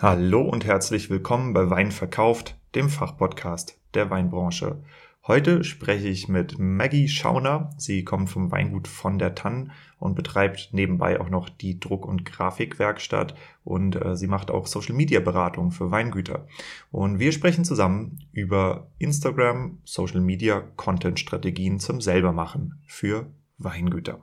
Hallo und herzlich willkommen bei Wein verkauft, dem Fachpodcast der Weinbranche. Heute spreche ich mit Maggie Schauner. Sie kommt vom Weingut von der Tann und betreibt nebenbei auch noch die Druck- und Grafikwerkstatt und äh, sie macht auch Social Media Beratung für Weingüter. Und wir sprechen zusammen über Instagram, Social Media, Content Strategien zum selbermachen für Weingüter.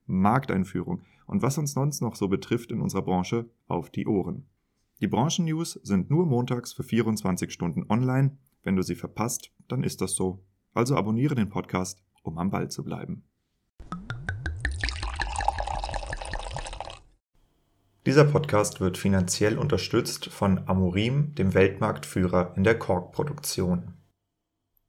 Markteinführung und was uns sonst noch so betrifft in unserer Branche auf die Ohren. Die Branchennews sind nur montags für 24 Stunden online. Wenn du sie verpasst, dann ist das so. Also abonniere den Podcast, um am Ball zu bleiben. Dieser Podcast wird finanziell unterstützt von Amorim, dem Weltmarktführer in der Korkproduktion.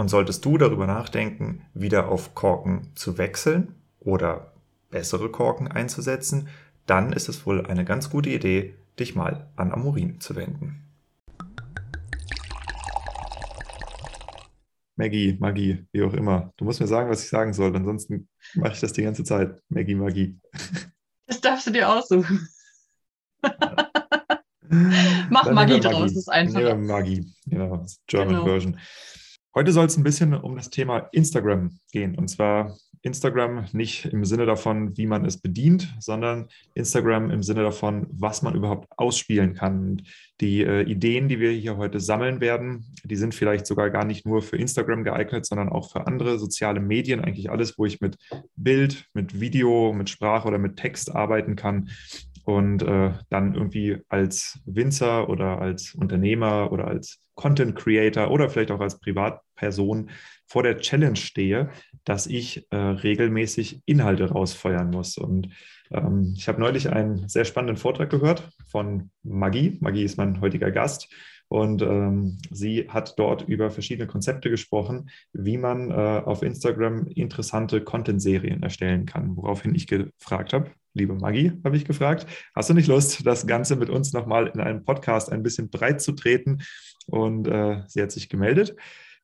Und solltest du darüber nachdenken, wieder auf Korken zu wechseln oder bessere Korken einzusetzen, dann ist es wohl eine ganz gute Idee, dich mal an Amorin zu wenden. Maggie, Magie, wie auch immer. Du musst mir sagen, was ich sagen soll, ansonsten mache ich das die ganze Zeit. Maggie, Magie. Das darfst du dir aussuchen. Mach Dann Magie draus, das ist einfach. Magie, genau, German genau. Version. Heute soll es ein bisschen um das Thema Instagram gehen. Und zwar Instagram nicht im Sinne davon, wie man es bedient, sondern Instagram im Sinne davon, was man überhaupt ausspielen kann. Und die äh, Ideen, die wir hier heute sammeln werden, die sind vielleicht sogar gar nicht nur für Instagram geeignet, sondern auch für andere soziale Medien. Eigentlich alles, wo ich mit Bild, mit Video, mit Sprache oder mit Text arbeiten kann und äh, dann irgendwie als Winzer oder als Unternehmer oder als Content Creator oder vielleicht auch als Privatperson vor der Challenge stehe, dass ich äh, regelmäßig Inhalte rausfeuern muss. Und ähm, ich habe neulich einen sehr spannenden Vortrag gehört von Maggie. Maggie ist mein heutiger Gast. Und ähm, sie hat dort über verschiedene Konzepte gesprochen, wie man äh, auf Instagram interessante Content-Serien erstellen kann. Woraufhin ich gefragt habe, liebe Maggie, habe ich gefragt, hast du nicht Lust, das Ganze mit uns nochmal in einem Podcast ein bisschen breit zu treten? Und äh, sie hat sich gemeldet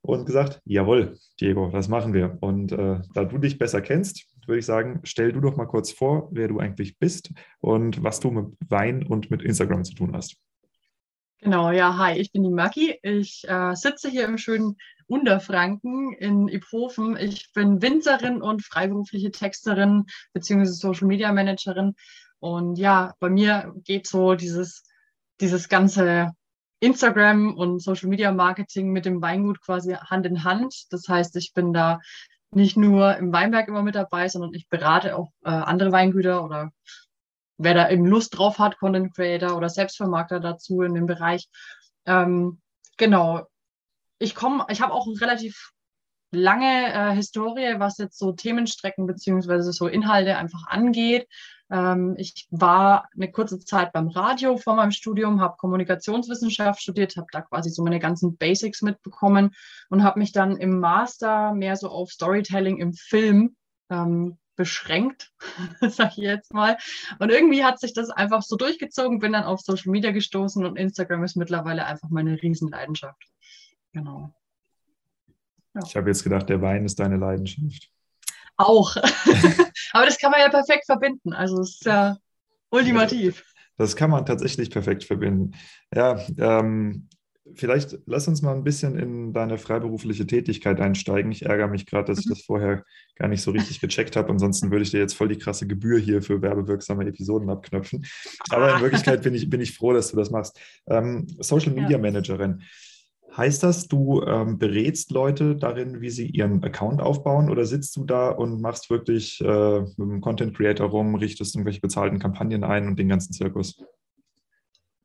und gesagt, jawohl, Diego, das machen wir. Und äh, da du dich besser kennst, würde ich sagen, stell du doch mal kurz vor, wer du eigentlich bist und was du mit Wein und mit Instagram zu tun hast. Genau, ja, hi, ich bin die Maggie. Ich äh, sitze hier im schönen Unterfranken in Iphofen. Ich bin Winzerin und freiberufliche Texterin bzw. Social Media Managerin. Und ja, bei mir geht so dieses, dieses ganze Instagram und Social Media Marketing mit dem Weingut quasi Hand in Hand. Das heißt, ich bin da nicht nur im Weinberg immer mit dabei, sondern ich berate auch äh, andere Weingüter oder wer da eben Lust drauf hat, Content Creator oder Selbstvermarkter dazu in dem Bereich. Ähm, genau. Ich komme, ich habe auch relativ lange äh, Historie, was jetzt so Themenstrecken beziehungsweise so Inhalte einfach angeht. Ähm, ich war eine kurze Zeit beim Radio vor meinem Studium, habe Kommunikationswissenschaft studiert, habe da quasi so meine ganzen Basics mitbekommen und habe mich dann im Master mehr so auf Storytelling im Film ähm, beschränkt, sag ich jetzt mal. Und irgendwie hat sich das einfach so durchgezogen, bin dann auf Social Media gestoßen und Instagram ist mittlerweile einfach meine Riesenleidenschaft. Genau. Ja. Ich habe jetzt gedacht, der Wein ist deine Leidenschaft. Auch. Aber das kann man ja perfekt verbinden. Also es ist ja ultimativ. Das kann man tatsächlich perfekt verbinden. Ja, ähm, vielleicht lass uns mal ein bisschen in deine freiberufliche Tätigkeit einsteigen. Ich ärgere mich gerade, dass ich mhm. das vorher gar nicht so richtig gecheckt habe. Ansonsten würde ich dir jetzt voll die krasse Gebühr hier für werbewirksame Episoden abknöpfen. Aber in Wirklichkeit bin ich, bin ich froh, dass du das machst. Ähm, Social Media Managerin. Heißt das, du ähm, berätst Leute darin, wie sie ihren Account aufbauen oder sitzt du da und machst wirklich äh, mit dem Content Creator rum, richtest irgendwelche bezahlten Kampagnen ein und den ganzen Zirkus?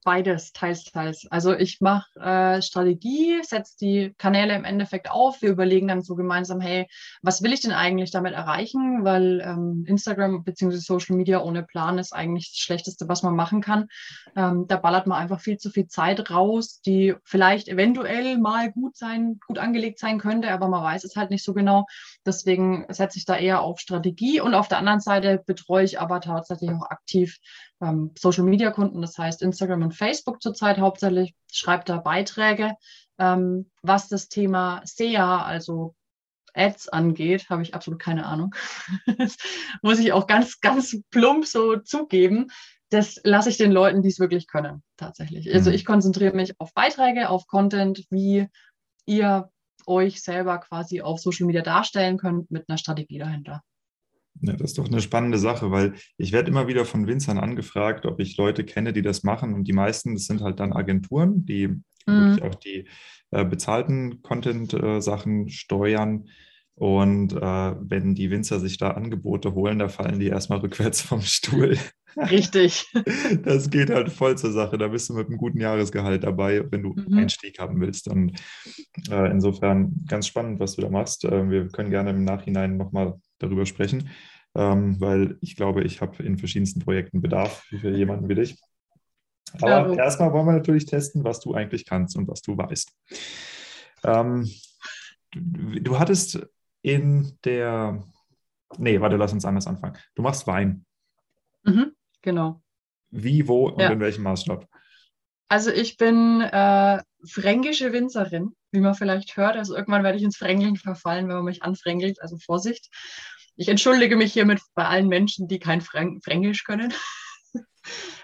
Beides, teils, teils. Also ich mache äh, Strategie, setze die Kanäle im Endeffekt auf. Wir überlegen dann so gemeinsam, hey, was will ich denn eigentlich damit erreichen? Weil ähm, Instagram bzw. Social Media ohne Plan ist eigentlich das Schlechteste, was man machen kann. Ähm, da ballert man einfach viel zu viel Zeit raus, die vielleicht eventuell mal gut sein, gut angelegt sein könnte, aber man weiß es halt nicht so genau. Deswegen setze ich da eher auf Strategie und auf der anderen Seite betreue ich aber tatsächlich auch aktiv ähm, Social Media Kunden, das heißt Instagram und Facebook zurzeit hauptsächlich, schreibt da Beiträge. Ähm, was das Thema SEA, also Ads angeht, habe ich absolut keine Ahnung. das muss ich auch ganz, ganz plump so zugeben. Das lasse ich den Leuten, die es wirklich können, tatsächlich. Also mhm. ich konzentriere mich auf Beiträge, auf Content, wie ihr euch selber quasi auf Social Media darstellen könnt mit einer Strategie dahinter. Ja, das ist doch eine spannende Sache, weil ich werde immer wieder von Winzern angefragt, ob ich Leute kenne, die das machen. Und die meisten, das sind halt dann Agenturen, die mhm. wirklich auch die äh, bezahlten Content-Sachen äh, steuern. Und äh, wenn die Winzer sich da Angebote holen, da fallen die erstmal rückwärts vom Stuhl. Richtig. Das geht halt voll zur Sache. Da bist du mit einem guten Jahresgehalt dabei, wenn du mhm. Einstieg haben willst. Und äh, insofern ganz spannend, was du da machst. Äh, wir können gerne im Nachhinein nochmal darüber sprechen, ähm, weil ich glaube, ich habe in verschiedensten Projekten Bedarf für jemanden wie dich. Aber ja, erstmal wollen wir natürlich testen, was du eigentlich kannst und was du weißt. Ähm, du, du hattest in der, nee, warte, lass uns anders anfangen. Du machst Wein. Mhm, genau. Wie, wo und ja. in welchem Maßstab? Also ich bin äh, fränkische Winzerin, wie man vielleicht hört. Also irgendwann werde ich ins Frängeln verfallen, wenn man mich anfrängelt. Also Vorsicht. Ich entschuldige mich hiermit bei allen Menschen, die kein Fränkisch können.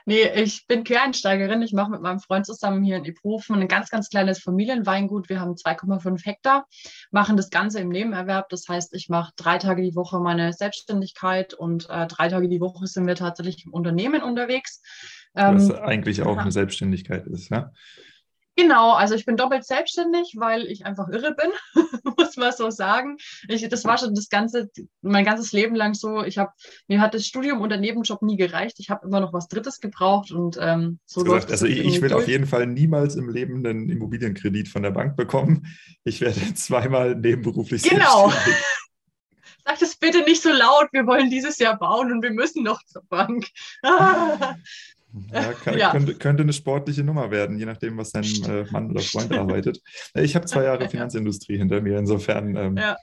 nee, ich bin Quereinsteigerin. Ich mache mit meinem Freund zusammen hier in Iphofen ein ganz, ganz kleines Familienweingut. Wir haben 2,5 Hektar, machen das Ganze im Nebenerwerb. Das heißt, ich mache drei Tage die Woche meine Selbstständigkeit und äh, drei Tage die Woche sind wir tatsächlich im Unternehmen unterwegs. Was ähm, eigentlich auch eine Selbstständigkeit ist, ja? Genau, also ich bin doppelt selbstständig, weil ich einfach irre bin, muss man so sagen. Ich, das war schon das ganze, mein ganzes Leben lang so. Ich habe, mir hat das Studium und der Nebenjob nie gereicht. Ich habe immer noch was Drittes gebraucht und ähm, so gesagt, Also ich, ich will durch. auf jeden Fall niemals im Leben einen Immobilienkredit von der Bank bekommen. Ich werde zweimal nebenberuflich genau. selbstständig. Sag das bitte nicht so laut. Wir wollen dieses Jahr bauen und wir müssen noch zur Bank. Ja, kann, ja. Könnte, könnte, eine sportliche Nummer werden, je nachdem, was dein äh, Mann oder Freund arbeitet. Ich habe zwei Jahre Finanzindustrie hinter mir, insofern. Ähm, ja.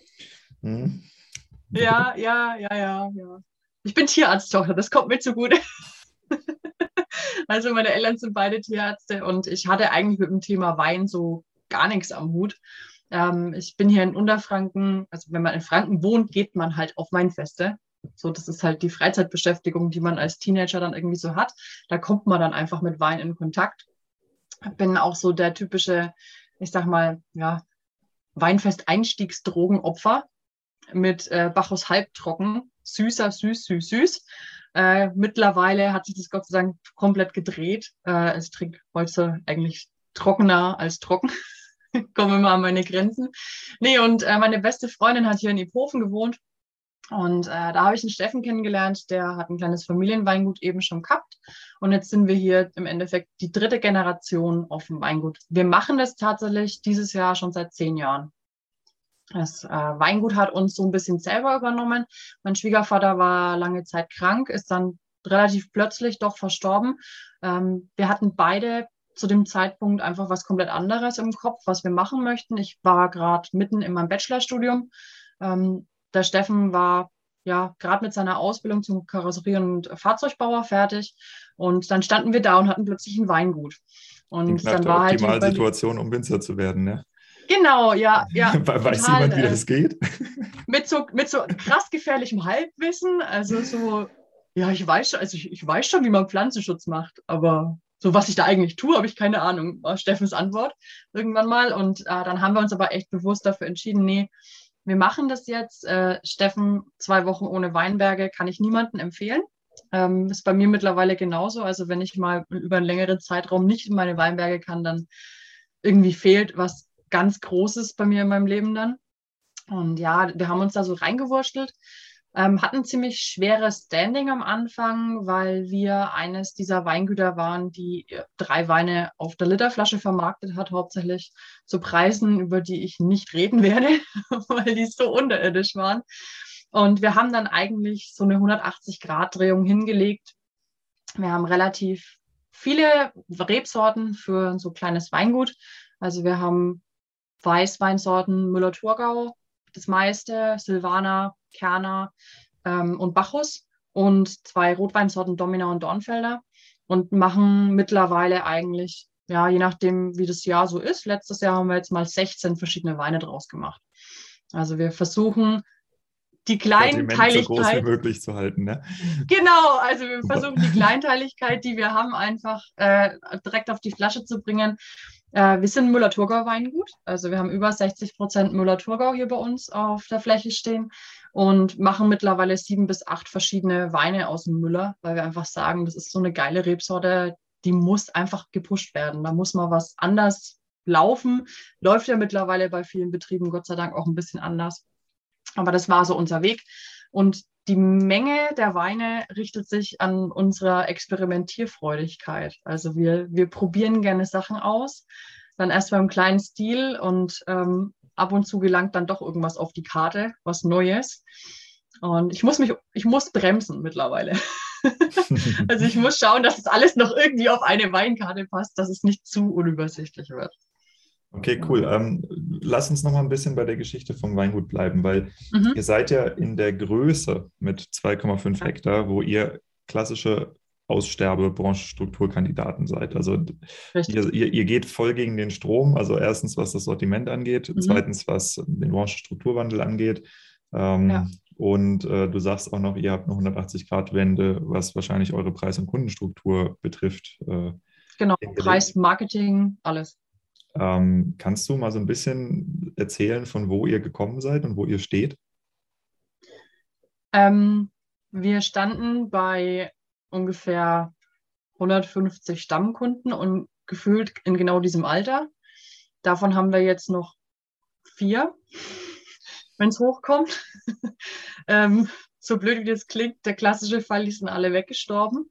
Hm. ja, ja, ja, ja, ja. Ich bin Tierarzttochter, das kommt mir zugute. also meine Eltern sind beide Tierärzte und ich hatte eigentlich mit dem Thema Wein so gar nichts am Hut. Ähm, ich bin hier in Unterfranken, also wenn man in Franken wohnt, geht man halt auf Weinfeste. So, das ist halt die Freizeitbeschäftigung, die man als Teenager dann irgendwie so hat. Da kommt man dann einfach mit Wein in Kontakt. Bin auch so der typische, ich sag mal, ja, Weinfest-Einstiegsdrogenopfer mit äh, Bacchus halbtrocken, süßer, süß, süß, süß. Äh, mittlerweile hat sich das Gott sei Dank komplett gedreht. Äh, ich trinke heute eigentlich trockener als trocken. Komme immer an meine Grenzen. Nee, und äh, meine beste Freundin hat hier in Iphofen gewohnt Und äh, da habe ich einen Steffen kennengelernt, der hat ein kleines Familienweingut eben schon gehabt. Und jetzt sind wir hier im Endeffekt die dritte Generation auf dem Weingut. Wir machen das tatsächlich dieses Jahr schon seit zehn Jahren. Das äh, Weingut hat uns so ein bisschen selber übernommen. Mein Schwiegervater war lange Zeit krank, ist dann relativ plötzlich doch verstorben. Ähm, wir hatten beide zu dem Zeitpunkt einfach was komplett anderes im Kopf, was wir machen möchten. Ich war gerade mitten in meinem Bachelorstudium. Ähm, der Steffen war ja gerade mit seiner Ausbildung zum Karosserie- und Fahrzeugbauer fertig. Und dann standen wir da und hatten plötzlich ein Weingut. Und dann war halt die Situation, um Winzer zu werden, ne? Genau, ja, ja. Weiß total, jemand, wie das äh, geht? Mit so, mit so krass gefährlichem Halbwissen. Also so, ja, ich weiß schon, also ich, ich weiß schon, wie man Pflanzenschutz macht, aber so was ich da eigentlich tue, habe ich keine Ahnung, war Steffens Antwort irgendwann mal. Und äh, dann haben wir uns aber echt bewusst dafür entschieden, nee, wir machen das jetzt. Äh, Steffen, zwei Wochen ohne Weinberge kann ich niemandem empfehlen. Ähm, ist bei mir mittlerweile genauso. Also wenn ich mal über einen längeren Zeitraum nicht in meine Weinberge kann, dann irgendwie fehlt was ganz Großes bei mir in meinem Leben dann. Und ja, wir haben uns da so reingewurschtelt. Ähm, hatten ziemlich schweres Standing am Anfang, weil wir eines dieser Weingüter waren, die äh, drei Weine auf der Literflasche vermarktet hat, hauptsächlich zu Preisen, über die ich nicht reden werde, weil die so unterirdisch waren. Und wir haben dann eigentlich so eine 180-Grad-Drehung hingelegt. Wir haben relativ viele Rebsorten für so ein kleines Weingut. Also wir haben Weißweinsorten Müller-Thurgau, das meiste, Silvaner, Kerner ähm, und Bacchus und zwei Rotweinsorten Domina und Dornfelder und machen mittlerweile eigentlich, ja, je nachdem, wie das Jahr so ist. Letztes Jahr haben wir jetzt mal 16 verschiedene Weine draus gemacht. Also wir versuchen die Kleinteiligkeit. so groß wie möglich zu halten, ne? Genau, also wir versuchen die Kleinteiligkeit, die wir haben, einfach äh, direkt auf die Flasche zu bringen. Äh, wir sind Müller-Thurgau-Weingut. Also wir haben über 60 Prozent Müller-Thurgau hier bei uns auf der Fläche stehen und machen mittlerweile sieben bis acht verschiedene Weine aus dem Müller, weil wir einfach sagen, das ist so eine geile Rebsorte, die muss einfach gepusht werden. Da muss mal was anders laufen. Läuft ja mittlerweile bei vielen Betrieben Gott sei Dank auch ein bisschen anders. Aber das war so unser Weg. Und die Menge der Weine richtet sich an unserer Experimentierfreudigkeit. Also wir, wir probieren gerne Sachen aus, dann erst beim kleinen Stil und ähm, ab und zu gelangt dann doch irgendwas auf die Karte, was Neues. Und ich muss mich, ich muss bremsen mittlerweile. also ich muss schauen, dass es alles noch irgendwie auf eine Weinkarte passt, dass es nicht zu unübersichtlich wird. Okay, cool. Ähm, lass uns noch mal ein bisschen bei der Geschichte vom Weingut bleiben, weil mhm. ihr seid ja in der Größe mit 2,5 Hektar, wo ihr klassische Aussterbe-Branchenstrukturkandidaten seid. Also ihr, ihr, ihr, geht voll gegen den Strom. Also erstens, was das Sortiment angeht, mhm. zweitens, was den Branchenstrukturwandel angeht. Ähm, ja. Und äh, du sagst auch noch, ihr habt eine 180-Grad-Wende, was wahrscheinlich eure Preis- und Kundenstruktur betrifft. Äh, genau, Preis, Marketing, alles. Ähm, kannst du mal so ein bisschen erzählen, von wo ihr gekommen seid und wo ihr steht? Ähm, wir standen bei ungefähr 150 Stammkunden und gefühlt in genau diesem Alter. Davon haben wir jetzt noch vier, wenn es hochkommt. ähm, so blöd wie das klingt, der klassische Fall, die sind alle weggestorben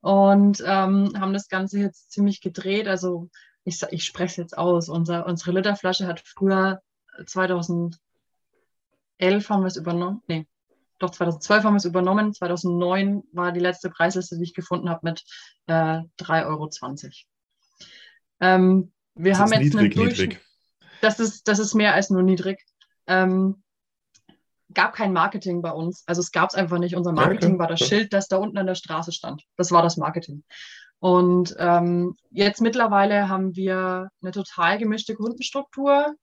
und ähm, haben das Ganze jetzt ziemlich gedreht. Also ich, ich spreche es jetzt aus, Unser, unsere Literflasche hat früher 2011 haben wir es übernommen, nee, doch 2012 haben wir es übernommen, 2009 war die letzte Preisliste, die ich gefunden habe, mit äh, 3,20 Euro. Ähm, wir das haben jetzt niedrig, niedrig. Das ist, das ist mehr als nur niedrig. Ähm, gab kein Marketing bei uns. Also es gab es einfach nicht. Unser Marketing okay. war das Schild, das da unten an der Straße stand. Das war das Marketing. Und ähm, jetzt mittlerweile haben wir eine total gemischte Kundenstruktur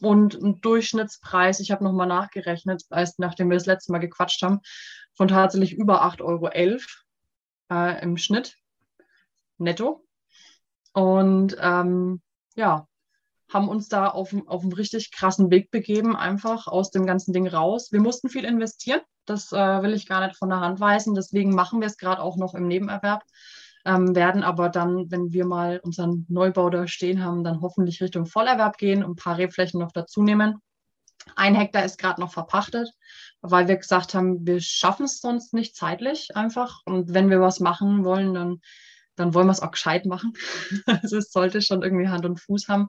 und einen Durchschnittspreis, ich habe nochmal nachgerechnet, als nachdem wir das letzte Mal gequatscht haben, von tatsächlich über 8,11 Euro äh, im Schnitt netto. Und ähm, ja, haben uns da auf, auf einen richtig krassen Weg begeben, einfach aus dem ganzen Ding raus. Wir mussten viel investieren, das äh, will ich gar nicht von der Hand weisen. Deswegen machen wir es gerade auch noch im Nebenerwerb ähm, werden aber dann, wenn wir mal unseren Neubau da stehen haben, dann hoffentlich Richtung Vollerwerb gehen und ein paar Rebflächen noch dazu nehmen. Ein Hektar ist gerade noch verpachtet, weil wir gesagt haben, wir schaffen es sonst nicht zeitlich einfach. Und wenn wir was machen wollen, dann, dann wollen wir es auch gescheit machen. also es sollte schon irgendwie Hand und Fuß haben.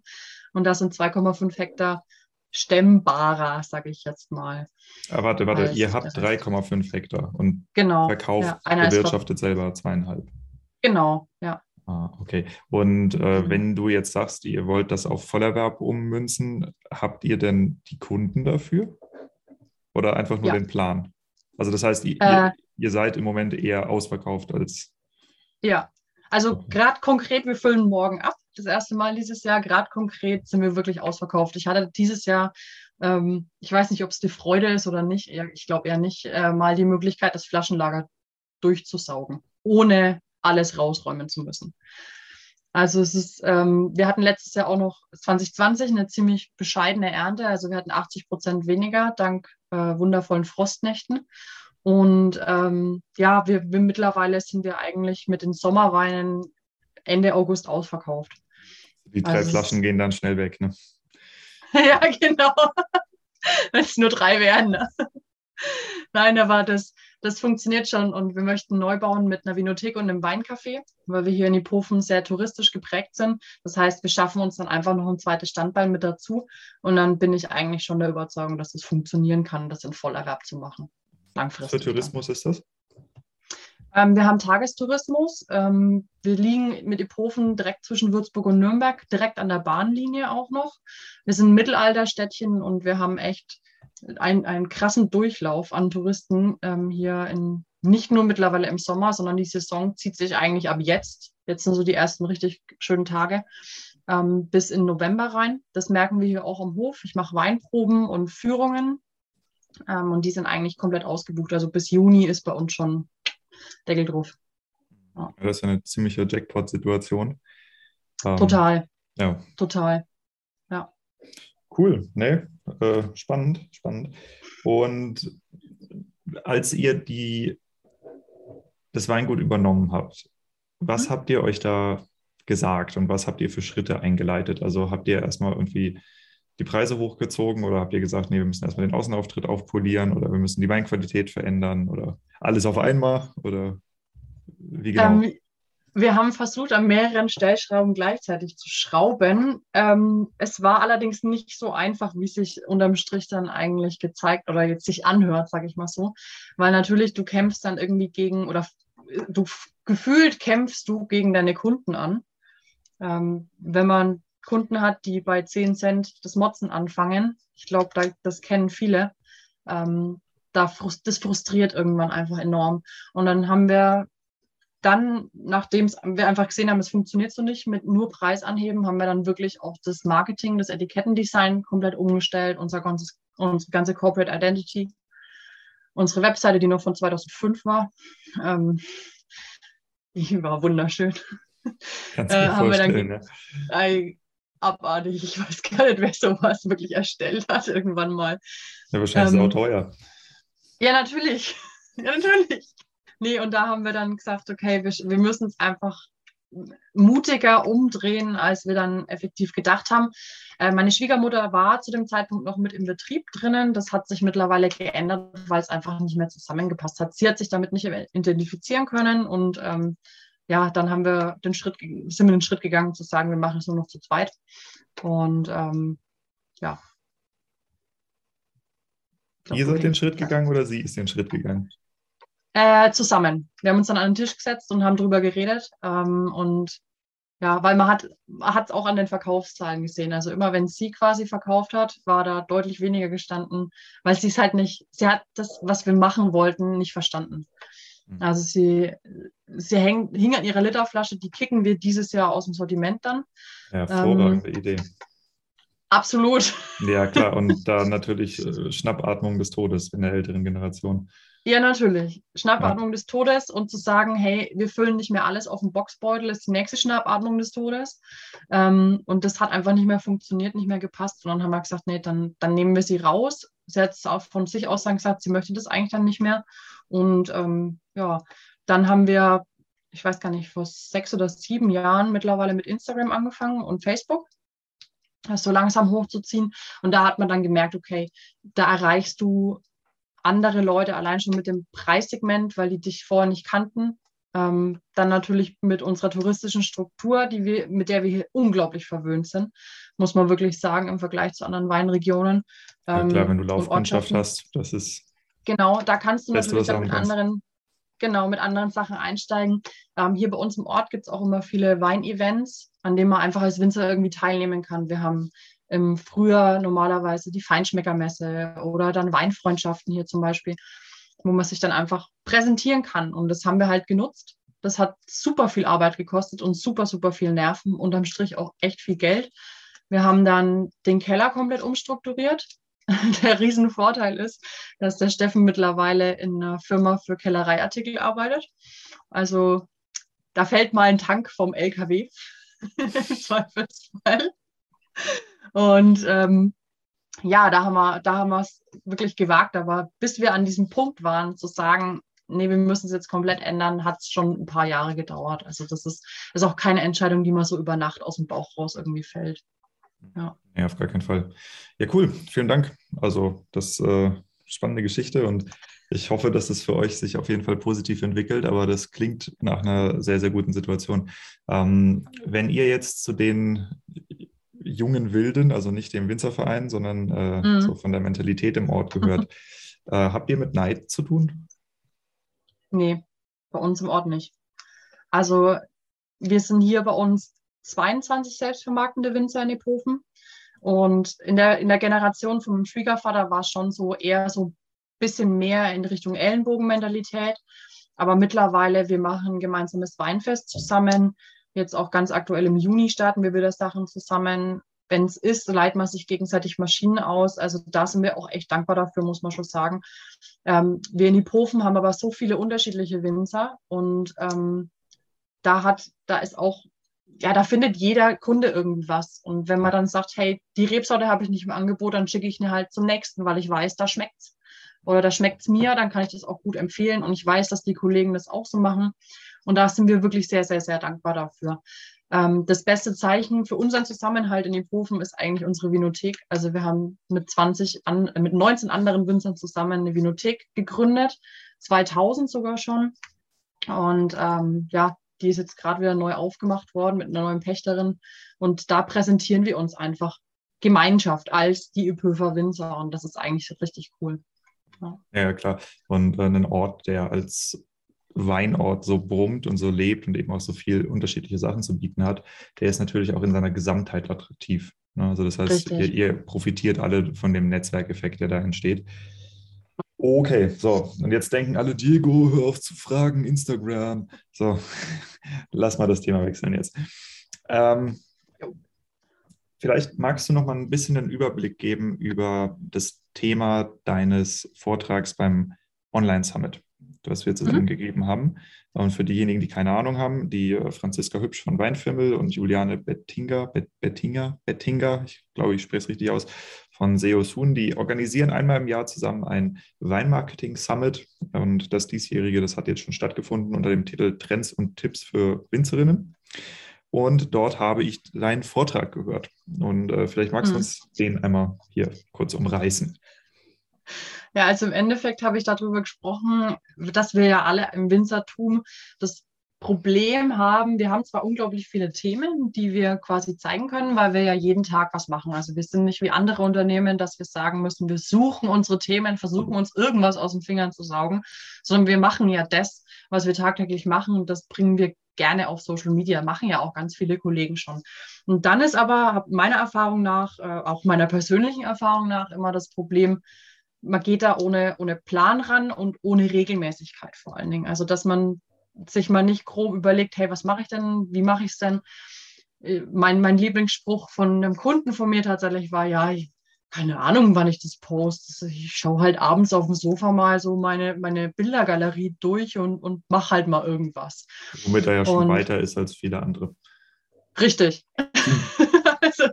Und da sind 2,5 Hektar stemmbarer, sage ich jetzt mal. Aber ah, warte, warte, ihr habt 3,5 Hektar und genau, verkauft, ja, bewirtschaftet selber zweieinhalb. Genau, ja. Ah, okay. Und äh, mhm. wenn du jetzt sagst, ihr wollt das auf Vollerwerb ummünzen, habt ihr denn die Kunden dafür? Oder einfach nur ja. den Plan? Also das heißt, ihr, äh, ihr, seid im Moment eher ausverkauft als. Ja, also okay. gerade konkret, wir füllen morgen ab. Das erste Mal dieses Jahr, gerade konkret sind wir wirklich ausverkauft. Ich hatte dieses Jahr, ähm, ich weiß nicht, ob es die Freude ist oder nicht, ich glaube eher nicht, äh, mal die Möglichkeit, das Flaschenlager durchzusaugen, ohne alles rausräumen zu müssen. Also es ist, ähm, wir hatten letztes Jahr auch noch 2020 eine ziemlich bescheidene Ernte. Also wir hatten 80 Prozent weniger dank äh, wundervollen Frostnächten. Und ähm, ja, wir, wir, mittlerweile sind wir eigentlich mit den Sommerweinen Ende August ausverkauft. Die drei also Flaschen gehen dann schnell weg, ne? ja, genau. Wenn es nur drei wären. Ne? Nein, aber das, das funktioniert schon und wir möchten neu bauen mit einer Vinothek und einem Weincafé, weil wir hier in Ipofen sehr touristisch geprägt sind. Das heißt, wir schaffen uns dann einfach noch ein zweites Standbein mit dazu und dann bin ich eigentlich schon der Überzeugung, dass es funktionieren kann, das in Vollerwerb zu machen. Langfristig. Was für Tourismus ist das? Ähm, wir haben Tagestourismus. Ähm, wir liegen mit Ipofen direkt zwischen Würzburg und Nürnberg, direkt an der Bahnlinie auch noch. Wir sind ein Mittelalterstädtchen und wir haben echt einen, einen krassen Durchlauf an Touristen ähm, hier in nicht nur mittlerweile im Sommer, sondern die Saison zieht sich eigentlich ab jetzt. Jetzt sind so die ersten richtig schönen Tage ähm, bis in November rein. Das merken wir hier auch am Hof. Ich mache Weinproben und Führungen ähm, und die sind eigentlich komplett ausgebucht. Also bis Juni ist bei uns schon Deckel drauf. Ja. Das ist eine ziemliche Jackpot-Situation. Ähm, Total. Ja. Total. Ja. Cool, ne? Äh, spannend, spannend. Und als ihr die, das Weingut übernommen habt, was mhm. habt ihr euch da gesagt und was habt ihr für Schritte eingeleitet? Also habt ihr erstmal irgendwie die Preise hochgezogen oder habt ihr gesagt, nee, wir müssen erstmal den Außenauftritt aufpolieren oder wir müssen die Weinqualität verändern oder alles auf einmal oder wie genau? Ähm, wir haben versucht, an mehreren Stellschrauben gleichzeitig zu schrauben. Ähm, es war allerdings nicht so einfach, wie sich unterm Strich dann eigentlich gezeigt oder jetzt sich anhört, sage ich mal so. Weil natürlich du kämpfst dann irgendwie gegen oder du gefühlt kämpfst du gegen deine Kunden an. Ähm, wenn man Kunden hat, die bei 10 Cent das Motzen anfangen, ich glaube, da, das kennen viele, ähm, da das frustriert irgendwann einfach enorm. Und dann haben wir dann, nachdem wir einfach gesehen haben, es funktioniert so nicht mit nur Preis anheben, haben wir dann wirklich auch das Marketing, das Etikettendesign komplett umgestellt, unser ganzes, unsere ganze Corporate Identity, unsere Webseite, die noch von 2005 war. Ähm, die war wunderschön. Kannst du äh, haben vorstellen, wir dann, ja. abartig, ich weiß gar nicht, wer sowas wirklich erstellt hat irgendwann mal. Ja, wahrscheinlich ähm, ist es auch teuer. Ja, natürlich. Ja, natürlich. Nee, und da haben wir dann gesagt, okay, wir, wir müssen es einfach mutiger umdrehen, als wir dann effektiv gedacht haben. Äh, meine Schwiegermutter war zu dem Zeitpunkt noch mit im Betrieb drinnen. Das hat sich mittlerweile geändert, weil es einfach nicht mehr zusammengepasst hat. Sie hat sich damit nicht identifizieren können und ähm, ja, dann haben wir den Schritt, sind wir den Schritt gegangen zu sagen, wir machen es nur noch zu zweit. Und ähm, ja. Ihr seid den Schritt gegangen oder sie ist den Schritt gegangen? Äh, zusammen. Wir haben uns dann an den Tisch gesetzt und haben drüber geredet. Ähm, und ja, weil man hat es auch an den Verkaufszahlen gesehen. Also immer wenn sie quasi verkauft hat, war da deutlich weniger gestanden, weil sie es halt nicht, sie hat das, was wir machen wollten, nicht verstanden. Mhm. Also sie, sie häng, hing an ihrer Literflasche, die kicken wir dieses Jahr aus dem Sortiment dann. Hervorragende ähm, Idee. Absolut. Ja, klar. Und da natürlich äh, Schnappatmung des Todes in der älteren Generation. Ja, natürlich. Schnappatmung ja. des Todes und zu sagen, hey, wir füllen nicht mehr alles auf den Boxbeutel, ist die nächste Schnappatmung des Todes. Ähm, und das hat einfach nicht mehr funktioniert, nicht mehr gepasst. Und dann haben wir gesagt, nee, dann, dann nehmen wir sie raus. Sie hat auch von sich aus dann gesagt, sie möchte das eigentlich dann nicht mehr. Und ähm, ja, dann haben wir, ich weiß gar nicht, vor sechs oder sieben Jahren mittlerweile mit Instagram angefangen und Facebook. das so langsam hochzuziehen. Und da hat man dann gemerkt, okay, da erreichst du andere Leute allein schon mit dem Preissegment, weil die dich vorher nicht kannten. Ähm, dann natürlich mit unserer touristischen Struktur, die wir, mit der wir hier unglaublich verwöhnt sind, muss man wirklich sagen, im Vergleich zu anderen Weinregionen. Ähm, ja, klar, wenn du Laufkundschaft hast, das ist. Genau, da kannst du natürlich dann mit anderen, genau, mit anderen Sachen einsteigen. Ähm, hier bei uns im Ort gibt es auch immer viele Weinevents, an denen man einfach als Winzer irgendwie teilnehmen kann. Wir haben im Frühjahr normalerweise die Feinschmeckermesse oder dann Weinfreundschaften hier zum Beispiel, wo man sich dann einfach präsentieren kann. Und das haben wir halt genutzt. Das hat super viel Arbeit gekostet und super, super viel Nerven, unterm Strich auch echt viel Geld. Wir haben dann den Keller komplett umstrukturiert. Der Riesenvorteil ist, dass der Steffen mittlerweile in einer Firma für Kellereiartikel arbeitet. Also da fällt mal ein Tank vom LKW Zweifelsfall. Und ähm, ja, da haben wir, da wir es wirklich gewagt. Aber bis wir an diesem Punkt waren, zu sagen, nee, wir müssen es jetzt komplett ändern, hat es schon ein paar Jahre gedauert. Also das ist, ist auch keine Entscheidung, die man so über Nacht aus dem Bauch raus irgendwie fällt. Ja, ja auf gar keinen Fall. Ja, cool. Vielen Dank. Also das äh, spannende Geschichte und ich hoffe, dass es für euch sich auf jeden Fall positiv entwickelt, aber das klingt nach einer sehr, sehr guten Situation. Ähm, wenn ihr jetzt zu den jungen Wilden, also nicht dem Winzerverein, sondern äh, mhm. so von der Mentalität im Ort gehört. Mhm. Äh, habt ihr mit Neid zu tun? Nee, bei uns im Ort nicht. Also wir sind hier bei uns 22 selbstvermarktende Winzer in Epofen. Und in der, in der Generation meinem Schwiegervater war es schon so eher so ein bisschen mehr in Richtung Ellenbogenmentalität. Aber mittlerweile, wir machen ein gemeinsames Weinfest zusammen. Jetzt auch ganz aktuell im Juni starten wir wieder Sachen zusammen. Wenn es ist, leiht man sich gegenseitig Maschinen aus. Also da sind wir auch echt dankbar dafür, muss man schon sagen. Ähm, wir in die Profen haben aber so viele unterschiedliche Winzer und ähm, da hat, da ist auch, ja, da findet jeder Kunde irgendwas. Und wenn man dann sagt, hey, die Rebsorte habe ich nicht im Angebot, dann schicke ich ihn halt zum nächsten, weil ich weiß, da schmeckt's. Oder da schmeckt's mir, dann kann ich das auch gut empfehlen. Und ich weiß, dass die Kollegen das auch so machen. Und da sind wir wirklich sehr, sehr, sehr dankbar dafür. Ähm, das beste Zeichen für unseren Zusammenhalt in den Profen ist eigentlich unsere Vinothek. Also wir haben mit 20 an, äh, mit 19 anderen Winzern zusammen eine Vinothek gegründet, 2000 sogar schon. Und ähm, ja, die ist jetzt gerade wieder neu aufgemacht worden mit einer neuen Pächterin. Und da präsentieren wir uns einfach Gemeinschaft als die Üpöfer Winzer. Und das ist eigentlich richtig cool. Ja, ja klar. Und äh, ein Ort, der als Weinort so brummt und so lebt und eben auch so viel unterschiedliche Sachen zu bieten hat, der ist natürlich auch in seiner Gesamtheit attraktiv. Ne? Also das heißt, ihr, ihr, profitiert alle von dem Netzwerkeffekt, der da entsteht. Okay, so, und jetzt denken alle, Diego, hör auf zu fragen, Instagram. So, lass mal das Thema wechseln jetzt. Ähm, vielleicht magst du noch mal ein bisschen einen Überblick geben über das Thema deines Vortrags beim Online Summit was wir zusammen mhm. gegeben haben. Und für diejenigen, die keine Ahnung haben, die äh, Franziska Hübsch von Weinfimmel und Juliane Bettinger, Bettinger, Bettinger, ich glaube, ich spreche es richtig aus, von Seosun, die organisieren einmal im Jahr zusammen ein Weinmarketing Summit. Und das diesjährige, das hat jetzt schon stattgefunden unter dem Titel Trends und Tipps für Winzerinnen. Und dort habe ich deinen Vortrag gehört. Und äh, vielleicht magst du mhm. uns den einmal hier kurz umreißen. Ja, also im Endeffekt habe ich darüber gesprochen, dass wir ja alle im Winzertum das Problem haben, wir haben zwar unglaublich viele Themen, die wir quasi zeigen können, weil wir ja jeden Tag was machen. Also wir sind nicht wie andere Unternehmen, dass wir sagen müssen, wir suchen unsere Themen, versuchen uns irgendwas aus den Fingern zu saugen, sondern wir machen ja das, was wir tagtäglich machen und das bringen wir gerne auf Social Media, machen ja auch ganz viele Kollegen schon. Und dann ist aber meiner Erfahrung nach, äh, auch meiner persönlichen Erfahrung nach, immer das Problem, man geht da ohne, ohne Plan ran und ohne Regelmäßigkeit vor allen Dingen. Also, dass man sich mal nicht grob überlegt, hey, was mache ich denn, wie mache ich es denn? Äh, mein, mein Lieblingsspruch von einem Kunden von mir tatsächlich war, ja, ich, keine Ahnung, wann ich das poste. Ich schaue halt abends auf dem Sofa mal so meine, meine Bildergalerie durch und, und mache halt mal irgendwas. Womit er ja schon und, weiter ist als viele andere. Richtig. also,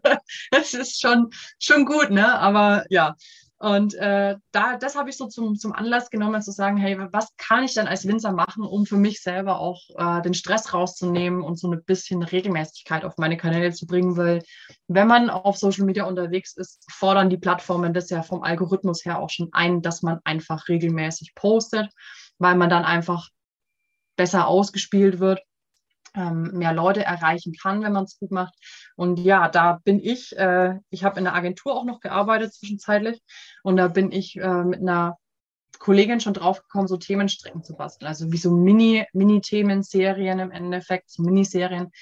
das ist schon, schon gut, ne? Aber ja, Und äh, da, das habe ich so zum, zum Anlass genommen, zu sagen, hey, was kann ich denn als Winzer machen, um für mich selber auch äh, den Stress rauszunehmen und so ein bisschen Regelmäßigkeit auf meine Kanäle zu bringen, weil wenn man auf Social Media unterwegs ist, fordern die Plattformen das ja vom Algorithmus her auch schon ein, dass man einfach regelmäßig postet, weil man dann einfach besser ausgespielt wird ähm, mehr Leute erreichen kann, wenn man es gut macht. Und ja, da bin ich, äh, ich habe in der Agentur auch noch gearbeitet zwischenzeitlich und da bin ich äh, mit einer Kollegin schon drauf gekommen, so Themenstrecken zu basteln. Also wie so Mini, Mini-Themenserien im Endeffekt, so Miniserien,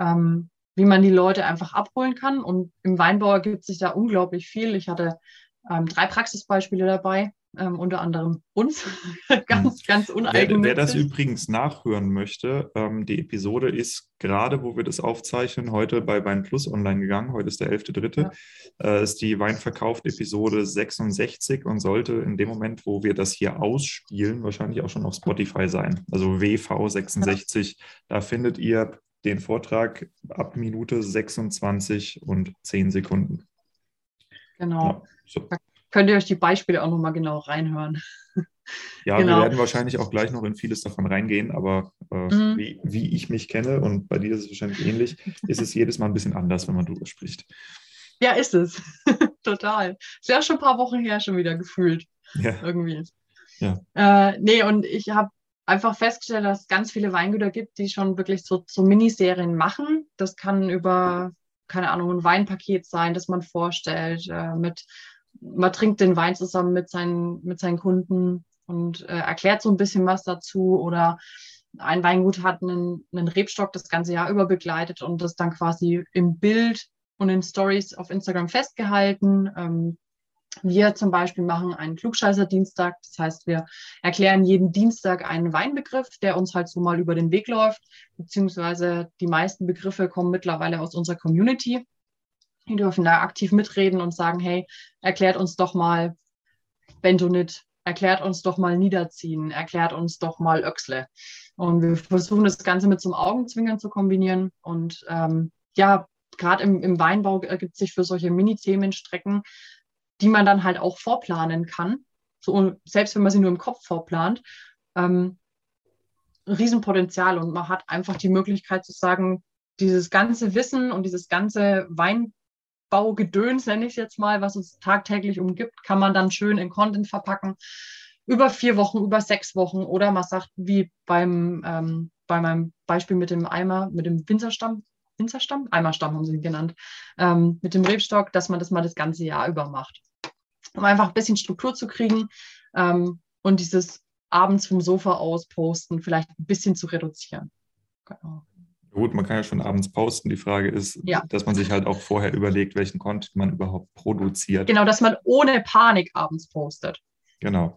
ähm, wie man die Leute einfach abholen kann. Und im Weinbau ergibt sich da unglaublich viel. Ich hatte ähm, drei Praxisbeispiele dabei ähm, unter anderem uns. ganz, ganz uneigennützig. Wer, wer, das übrigens nachhören möchte, ähm, die Episode ist gerade, wo wir das aufzeichnen, heute bei Wein Plus online gegangen. Heute ist der 11.3. Ja. Äh, ist die Weinverkauft-Episode 66 und sollte in dem Moment, wo wir das hier ausspielen, wahrscheinlich auch schon auf Spotify sein. Also WV66. Ja. Da findet ihr den Vortrag ab Minute 26 und 10 Sekunden. Genau. Ja, so könnt ihr euch die Beispiele auch nochmal genau reinhören. Ja, genau. wir werden wahrscheinlich auch gleich noch in vieles davon reingehen, aber äh, mhm. wie, wie, ich mich kenne und bei dir ist es wahrscheinlich ähnlich, ist es jedes Mal ein bisschen anders, wenn man drüber spricht. Ja, ist es. Total. Ist ja schon ein paar Wochen her schon wieder gefühlt. Ja. Irgendwie. Ja. Äh, nee, und ich habe einfach festgestellt, dass es ganz viele Weingüter gibt, die schon wirklich so, so Miniserien machen. Das kann über, keine Ahnung, ein Weinpaket sein, das man vorstellt, äh, mit man trinkt den Wein zusammen mit seinen, mit seinen Kunden und äh, erklärt so ein bisschen was dazu oder ein Weingut hat einen, einen Rebstock das ganze Jahr über begleitet und das dann quasi im Bild und in Stories auf Instagram festgehalten. Ähm, wir zum Beispiel machen einen Klugscheißer-Dienstag. Das heißt, wir erklären jeden Dienstag einen Weinbegriff, der uns halt so mal über den Weg läuft, beziehungsweise die meisten Begriffe kommen mittlerweile aus unserer Community. Die dürfen da aktiv mitreden und sagen, hey, erklärt uns doch mal Bentonit, erklärt uns doch mal Niederziehen, erklärt uns doch mal Öxle. Und wir versuchen das Ganze mit so einem Augenzwinkern zu kombinieren. Und ähm, ja, gerade im, im Weinbau ergibt sich für solche Mini-Themenstrecken, die man dann halt auch vorplanen kann. So, selbst wenn man sie nur im Kopf vorplant, ähm, Riesenpotenzial und man hat einfach die Möglichkeit zu sagen, dieses ganze Wissen und dieses ganze Wein, Baugedöns, nenne ich es jetzt mal, was uns tagtäglich umgibt, kann man dann schön in Content verpacken. Über vier Wochen, über sechs Wochen oder man sagt, wie beim, ähm, bei meinem Beispiel mit dem Eimer, mit dem Winzerstamm, Winzerstamm? Eimerstamm haben sie ihn genannt, ähm, mit dem Rebstock, dass man das mal das ganze Jahr über macht. Um einfach ein bisschen Struktur zu kriegen ähm, und dieses abends vom Sofa aus posten vielleicht ein bisschen zu reduzieren. Genau. Gut, man kann ja schon abends posten. Die Frage ist, ja. dass man sich halt auch vorher überlegt, welchen Content man überhaupt produziert. Genau, dass man ohne Panik abends postet. Genau.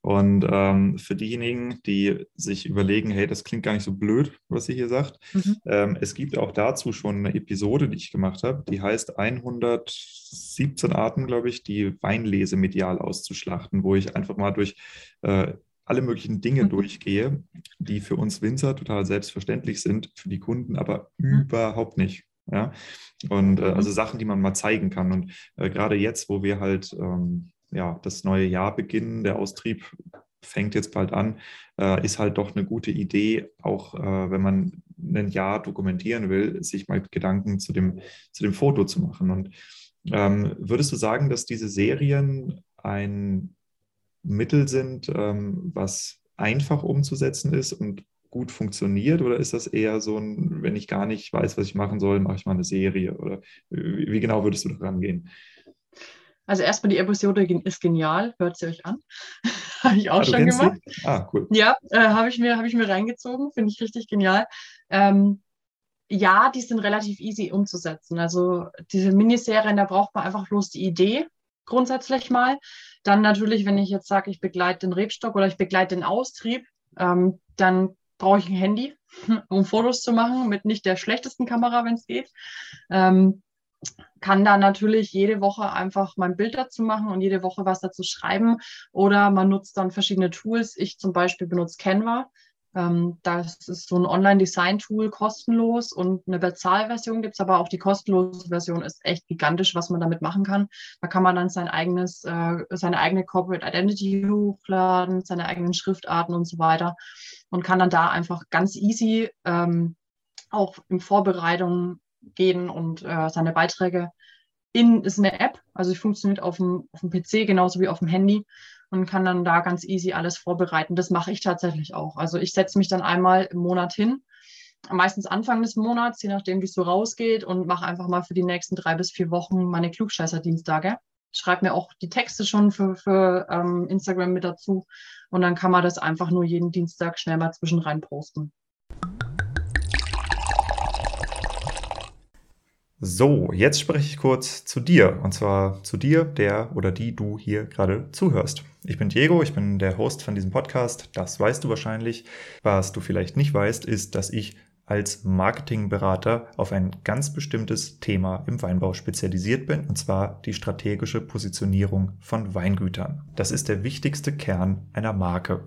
Und ähm, für diejenigen, die sich überlegen, hey, das klingt gar nicht so blöd, was sie hier sagt, mhm. ähm, es gibt auch dazu schon eine Episode, die ich gemacht habe, die heißt 117 Arten, glaube ich, die Weinlese medial auszuschlachten, wo ich einfach mal durch äh, alle möglichen Dinge mhm. durchgehe, die für uns Winzer total selbstverständlich sind, für die Kunden aber überhaupt nicht. Ja? Und äh, also mhm. Sachen, die man mal zeigen kann. Und äh, gerade jetzt, wo wir halt ähm, ja, das neue Jahr beginnen, der Austrieb fängt jetzt bald an, äh, ist halt doch eine gute Idee, auch äh, wenn man ein Jahr dokumentieren will, sich mal Gedanken zu dem, zu dem Foto zu machen. Und ähm, würdest du sagen, dass diese Serien ein Mittel sind, ähm, was einfach umzusetzen ist und gut funktioniert? Oder ist das eher so ein, wenn ich gar nicht weiß, was ich machen soll, mache ich mal eine Serie? Oder wie, wie genau würdest du da rangehen? Also erstmal die Episode ist genial, hört sie euch an. habe ich auch ah, schon gemacht. Sie? Ah, cool. Ja, äh, habe ich, mir, hab ich mir reingezogen, finde ich richtig genial. Ähm, ja, die sind relativ easy umzusetzen. Also diese Miniserien, da braucht man einfach bloß die Idee grundsätzlich mal. Dann natürlich, wenn ich jetzt sage, ich begleite den Rebstock oder ich begleite den Austrieb, ähm, dann brauche ich ein Handy, um Fotos zu machen mit nicht der schlechtesten Kamera, wenn es geht. Ähm, kann da natürlich jede Woche einfach mein Bild dazu machen und jede Woche was dazu schreiben. Oder man nutzt dann verschiedene Tools. Ich zum Beispiel benutze Canva. Ähm, das ist so ein Online-Design-Tool kostenlos und eine Bezahlversion gibt es, aber auch die kostenlose Version ist echt gigantisch, was man damit machen kann. Da kann man dann sein eigenes, äh, seine eigene Corporate Identity hochladen, seine eigenen Schriftarten und so weiter und kann dann da einfach ganz easy ähm, auch in Vorbereitung gehen und äh, seine Beiträge in, ist eine App, also sie funktioniert auf dem, auf dem PC genauso wie auf dem Handy und kann dann da ganz easy alles vorbereiten. Das mache ich tatsächlich auch. Also ich setze mich dann einmal im Monat hin, meistens Anfang des Monats, je nachdem, wie es so rausgeht, und mache einfach mal für die nächsten drei bis vier Wochen meine Klugscheißer-Dienstage. Schreibe mir auch die Texte schon für, für ähm, Instagram mit dazu und dann kann man das einfach nur jeden Dienstag schnell mal zwischen rein posten. So, jetzt spreche ich kurz zu dir. Und zwar zu dir, der oder die du hier gerade zuhörst. Ich bin Diego, ich bin der Host von diesem Podcast. Das weißt du wahrscheinlich. Was du vielleicht nicht weißt, ist, dass ich als Marketingberater auf ein ganz bestimmtes Thema im Weinbau spezialisiert bin, und zwar die strategische Positionierung von Weingütern. Das ist der wichtigste Kern einer Marke.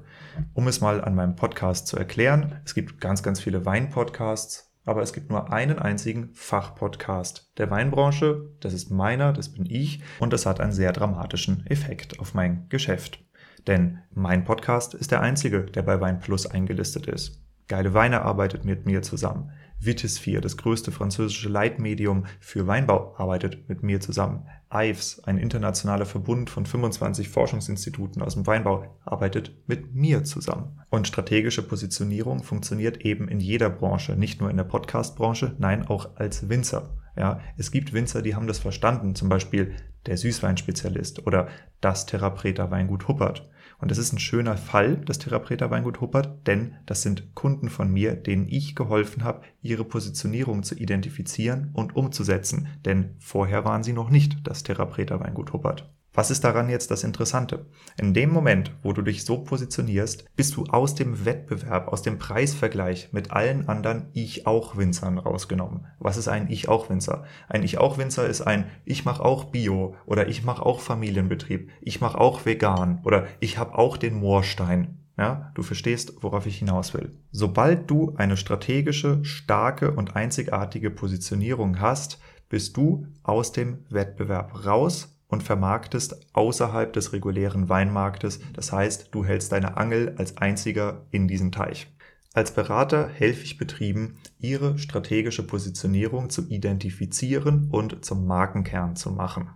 Um es mal an meinem Podcast zu erklären, es gibt ganz, ganz viele Weinpodcasts, aber es gibt nur einen einzigen Fachpodcast der Weinbranche. Das ist meiner, das bin ich und das hat einen sehr dramatischen Effekt auf mein Geschäft. Denn mein Podcast ist der einzige, der bei Wein Plus eingelistet ist. Geile Weine arbeitet mit mir zusammen. Vitis4, das größte französische Leitmedium für Weinbau, arbeitet mit mir zusammen. IVES, ein internationaler Verbund von 25 Forschungsinstituten aus dem Weinbau, arbeitet mit mir zusammen. Und strategische Positionierung funktioniert eben in jeder Branche, nicht nur in der Podcast-Branche, nein, auch als Winzer. Ja, es gibt Winzer, die haben das verstanden, zum Beispiel der Süßweinspezialist oder das Therapreta Weingut Huppert. Und das ist ein schöner Fall, das Therapreta Weingut Huppert, denn das sind Kunden von mir, denen ich geholfen habe, ihre Positionierung zu identifizieren und umzusetzen. Denn vorher waren sie noch nicht das Therapreta Weingut Huppert. Was ist daran jetzt das Interessante? In dem Moment, wo du dich so positionierst, bist du aus dem Wettbewerb, aus dem Preisvergleich mit allen anderen Ich-auch-Winzern rausgenommen. Was ist ein Ich-auch-Winzer? Ein Ich-auch-Winzer ist ein Ich mache auch Bio oder ich mache auch Familienbetrieb, ich mache auch vegan oder ich habe auch den Moorstein. Ja, du verstehst, worauf ich hinaus will. Sobald du eine strategische, starke und einzigartige Positionierung hast, bist du aus dem Wettbewerb raus und vermarktest außerhalb des regulären Weinmarktes. Das heißt, du hältst deine Angel als einziger in diesem Teich. Als Berater helfe ich Betrieben, ihre strategische Positionierung zu identifizieren und zum Markenkern zu machen.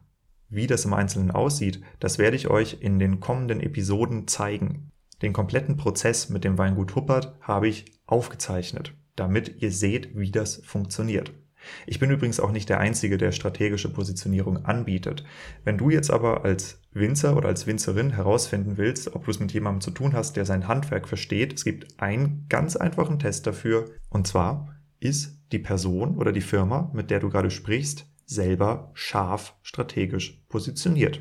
Wie das im Einzelnen aussieht, das werde ich euch in den kommenden Episoden zeigen. Den kompletten Prozess mit dem Weingut Huppert habe ich aufgezeichnet, damit ihr seht, wie das funktioniert. Ich bin übrigens auch nicht der Einzige, der strategische Positionierung anbietet. Wenn du jetzt aber als Winzer oder als Winzerin herausfinden willst, ob du es mit jemandem zu tun hast, der sein Handwerk versteht, es gibt einen ganz einfachen Test dafür. Und zwar ist die Person oder die Firma, mit der du gerade sprichst, selber scharf strategisch positioniert.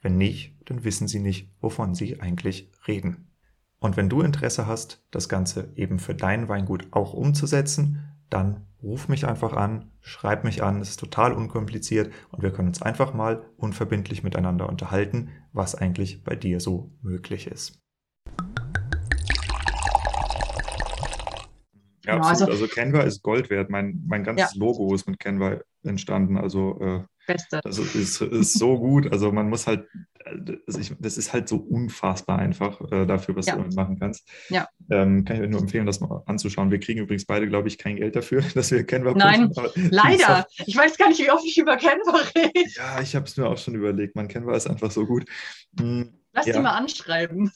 Wenn nicht, dann wissen sie nicht, wovon sie eigentlich reden. Und wenn du Interesse hast, das Ganze eben für dein Weingut auch umzusetzen, dann ruf mich einfach an, schreib mich an, es ist total unkompliziert und wir können uns einfach mal unverbindlich miteinander unterhalten, was eigentlich bei dir so möglich ist. Ja, genau, absolut. Also, also, Canva ist Gold wert. Mein, mein ganzes ja. Logo ist mit Canva entstanden. Also äh, Beste. Das ist, ist so gut. Also man muss halt, also ich, das ist halt so unfassbar einfach äh, dafür, was ja. du damit machen kannst. Ja. Ähm, kann ich euch nur empfehlen, das mal anzuschauen. Wir kriegen übrigens beide, glaube ich, kein Geld dafür, dass wir Canva Nein, leider. Ich weiß gar nicht, wie oft ich über Canva rede. Ja, ich habe es mir auch schon überlegt. Man Canva ist einfach so gut. Hm. Lass ja. die mal anschreiben.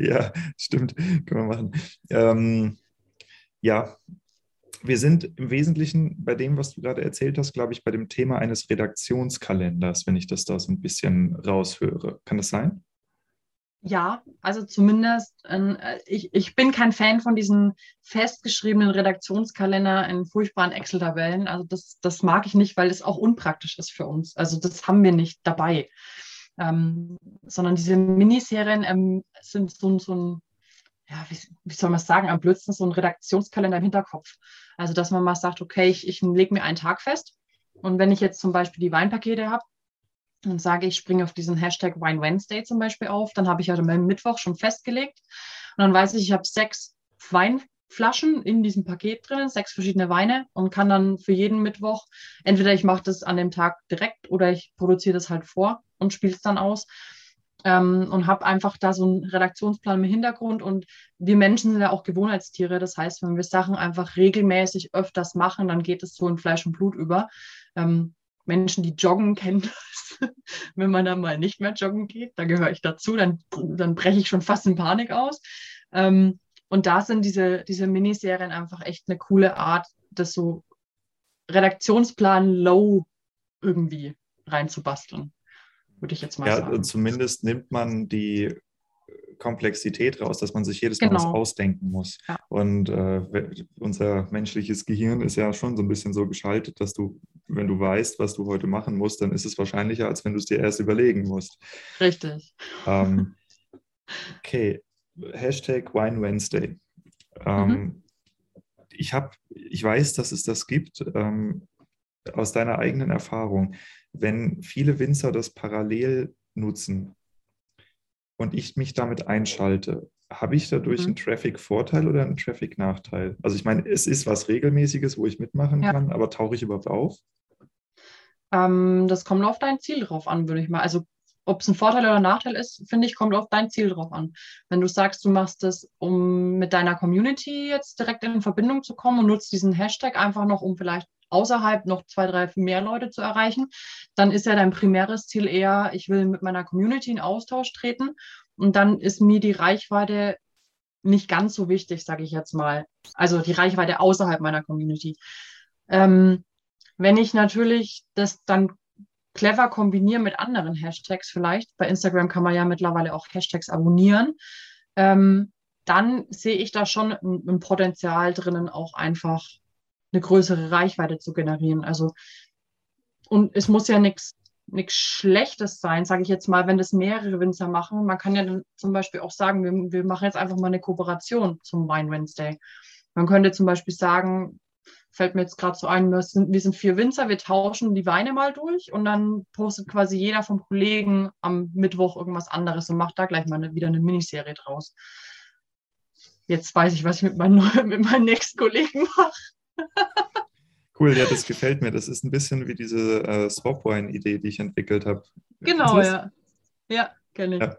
ja, stimmt. Können wir machen. Ähm, ja, wir sind im Wesentlichen bei dem, was du gerade erzählt hast, glaube ich, bei dem Thema eines Redaktionskalenders, wenn ich das da so ein bisschen raushöre. Kann das sein? Ja, also zumindest, äh, ich, ich bin kein Fan von diesen festgeschriebenen Redaktionskalender in furchtbaren Excel-Tabellen. Also das, das mag ich nicht, weil es auch unpraktisch ist für uns. Also das haben wir nicht dabei. Ähm, sondern diese Miniserien ähm, sind so, so ein ja, wie, wie soll man es sagen, am blödsten so ein Redaktionskalender im Hinterkopf. Also, dass man mal sagt, okay, ich, ich lege mir einen Tag fest. Und wenn ich jetzt zum Beispiel die Weinpakete habe und sage, ich springe auf diesen Hashtag Wine Wednesday zum Beispiel auf, dann habe ich ja meinen Mittwoch schon festgelegt. dann weiß ich, ich habe sechs Weinflaschen in diesem Paket drin, sechs verschiedene Weine und kann dann für jeden Mittwoch, entweder ich mache das an dem Tag direkt oder ich produziere das halt vor und spiele es dann aus. Ähm, und habe einfach da so einen Redaktionsplan im Hintergrund. Und wir Menschen sind ja auch Gewohnheitstiere. Das heißt, wenn wir Sachen einfach regelmäßig öfters machen, dann geht es so in Fleisch und Blut über. Ähm, Menschen, die joggen, kennen das. Wenn man dann mal nicht mehr joggen geht, da gehöre ich dazu, dann, dann breche ich schon fast in Panik aus. Ähm, und da sind diese, diese Miniserien einfach echt eine coole Art, das so Redaktionsplan low irgendwie reinzubasteln, würde ich jetzt mal ja, sagen. Zumindest nimmt man die Komplexität raus, dass man sich jedes Mal genau. was ausdenken muss. Ja. Und äh, unser menschliches Gehirn ist ja schon so ein bisschen so geschaltet, dass du, wenn du weißt, was du heute machen musst, dann ist es wahrscheinlicher, als wenn du es dir erst überlegen musst. Richtig. Ähm, okay, Hashtag Wine Wednesday. Ähm, mhm. ich, hab, ich weiß, dass es das gibt. Ähm, aus deiner eigenen Erfahrung, wenn viele Winzer das parallel nutzen, und ich mich damit einschalte, habe ich dadurch mhm. einen Traffic-Vorteil oder einen Traffic-Nachteil? Also ich meine, es ist was Regelmäßiges, wo ich mitmachen ja. kann, aber tauche ich überhaupt auf? Ähm, das kommt auf dein Ziel drauf an, würde ich mal. Also ob es ein Vorteil oder ein Nachteil ist, finde ich, kommt auf dein Ziel drauf an. Wenn du sagst, du machst das, um mit deiner Community jetzt direkt in Verbindung zu kommen und nutzt diesen Hashtag einfach noch, um vielleicht außerhalb noch zwei, drei mehr Leute zu erreichen, dann ist ja dein primäres Ziel eher, ich will mit meiner Community in Austausch treten und dann ist mir die Reichweite nicht ganz so wichtig, sage ich jetzt mal. Also die Reichweite außerhalb meiner Community. Ähm, wenn ich natürlich das dann clever kombiniere mit anderen Hashtags vielleicht, bei Instagram kann man ja mittlerweile auch Hashtags abonnieren, ähm, dann sehe ich da schon ein, ein Potenzial drinnen, auch einfach eine größere Reichweite zu generieren. Also, und es muss ja nichts Schlechtes sein, sage ich jetzt mal, wenn das mehrere Winzer machen. Man kann ja dann zum Beispiel auch sagen, wir, wir machen jetzt einfach mal eine Kooperation zum Wine Wednesday. Man könnte zum Beispiel sagen, fällt mir jetzt gerade so ein, wir sind, wir sind vier Winzer, wir tauschen die Weine mal durch und dann postet quasi jeder vom Kollegen am Mittwoch irgendwas anderes und macht da gleich mal eine, wieder eine Miniserie draus. Jetzt weiß ich, was ich mit meinen, mit meinen nächsten Kollegen mache. Cool, ja, das gefällt mir. Das ist ein bisschen wie diese äh, Swapwine-Idee, die ich entwickelt habe. Genau, ja. Ja, kenne ich. Ja.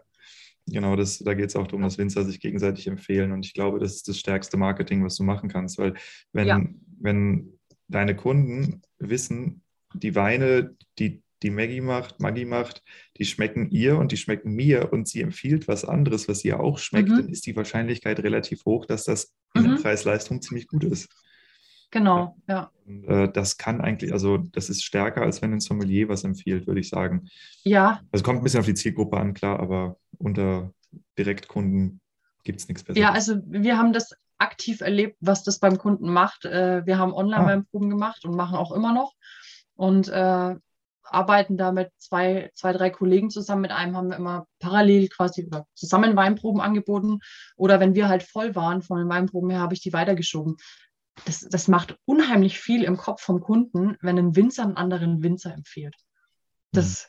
Genau, das, da geht es auch darum, dass Winzer sich gegenseitig empfehlen. Und ich glaube, das ist das stärkste Marketing, was du machen kannst. Weil wenn, ja. wenn deine Kunden wissen, die Weine, die die Maggie macht, Maggie macht, die schmecken ihr und die schmecken mir und sie empfiehlt was anderes, was ihr auch schmeckt, mhm. dann ist die Wahrscheinlichkeit relativ hoch, dass das in der mhm. Preis-Leistung ziemlich gut ist. Genau, ja. Äh, das kann eigentlich, also das ist stärker, als wenn ein Sommelier was empfiehlt, würde ich sagen. Ja. Also kommt ein bisschen auf die Zielgruppe an, klar, aber unter Direktkunden gibt es nichts Besseres. Ja, also wir haben das aktiv erlebt, was das beim Kunden macht. Äh, wir haben Online-Weinproben ah. gemacht und machen auch immer noch. Und äh, arbeiten da mit zwei, zwei, drei Kollegen zusammen. Mit einem haben wir immer parallel quasi zusammen Weinproben angeboten. Oder wenn wir halt voll waren von den Weinproben her, habe ich die weitergeschoben das, das macht unheimlich viel im Kopf vom Kunden, wenn ein Winzer einen anderen Winzer empfiehlt. Das,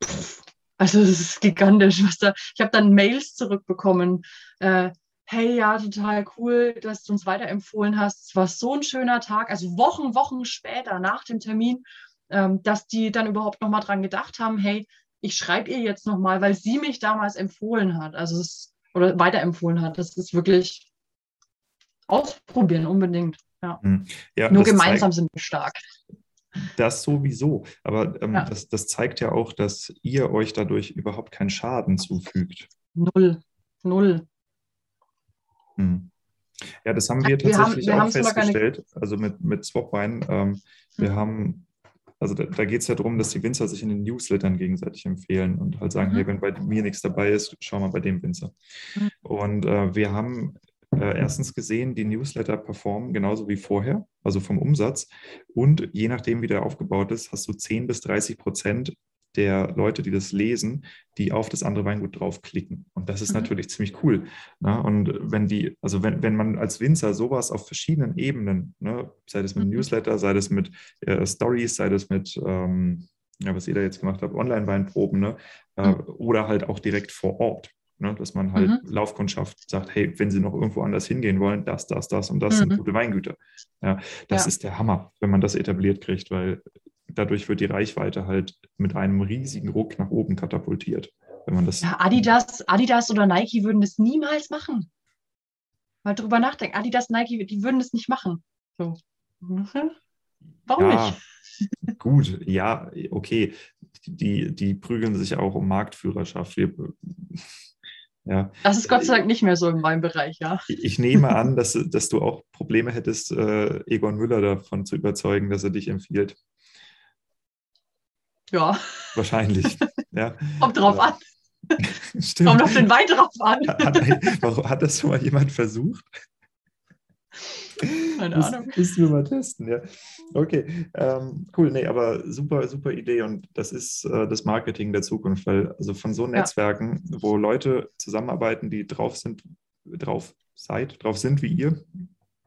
mhm. pff, also das ist gigantisch. Was da, ich habe dann Mails zurückbekommen. Äh, hey, ja, total cool, dass du uns weiterempfohlen hast. Es war so ein schöner Tag. Also Wochen, Wochen später nach dem Termin, ähm, dass die dann überhaupt nochmal dran gedacht haben, hey, ich schreibe ihr jetzt nochmal, weil sie mich damals empfohlen hat. Also es, oder weiterempfohlen hat. Das ist wirklich ausprobieren, unbedingt. Ja. Hm. ja Nur gemeinsam zeigt, sind wir stark. Das sowieso. Aber ähm, ja. das, das zeigt ja auch, dass ihr euch dadurch überhaupt keinen Schaden zufügt. Null. Null. Hm. Ja, das haben wir, wir tatsächlich haben, wir auch festgestellt. Also mit, mit Swapwine. Ähm, wir hm. haben also da, da geht es ja darum, dass die Winzer sich in den Newslettern gegenseitig empfehlen und halt sagen, mhm. hey, wenn bei mir nichts dabei ist, schau mal bei dem Winzer. Mhm. Und äh, wir haben äh, erstens gesehen, die Newsletter performen genauso wie vorher, also vom Umsatz. Und je nachdem, wie der aufgebaut ist, hast du 10 bis 30 Prozent der Leute, die das lesen, die auf das andere Weingut draufklicken. Und das ist mhm. natürlich ziemlich cool. Ne? Und wenn die, also wenn, wenn man als Winzer sowas auf verschiedenen Ebenen, ne, sei das mit mhm. Newsletter, sei das mit äh, Stories, sei das mit ähm, ja, was ihr da jetzt gemacht habt, Online-Weinproben, ne? Äh, mhm. oder halt auch direkt vor Ort. Ne? Dass man halt Mhm. Laufkundschaft sagt, hey, wenn Sie noch irgendwo anders hingehen wollen, das, das, das und das sind Mhm. gute Weingüter. Ja, das Ja. ist der Hammer, wenn man das etabliert kriegt, weil dadurch wird die Reichweite halt mit einem riesigen Ruck nach oben katapultiert. Wenn man das Ja, Adidas, Adidas oder Nike würden das niemals machen. Mal drüber nachdenken. Adidas, Nike, die würden das nicht machen. So. Warum Ja, nicht? gut, ja, okay. Die, die prügeln sich auch um Marktführerschaft. Wir, ja, Das ist Gott sei Dank nicht mehr so in meinem Bereich, ja. ich nehme an, dass, dass du auch Probleme hättest, äh, Egon Müller davon zu überzeugen, dass er dich empfiehlt. Ja, Wahrscheinlich. ja. kommt drauf Ja. an. Stimmt. Kommt auf den Wein drauf an. Hat, warum, hat das schon mal jemand versucht? Keine Ahnung. Müssen wir mal testen, ja. Okay, ähm, cool, nee, aber super, super Idee und das ist äh, das Marketing der Zukunft, weil also von so Netzwerken, wo Leute zusammenarbeiten, die drauf sind, drauf seid, drauf sind wie ihr,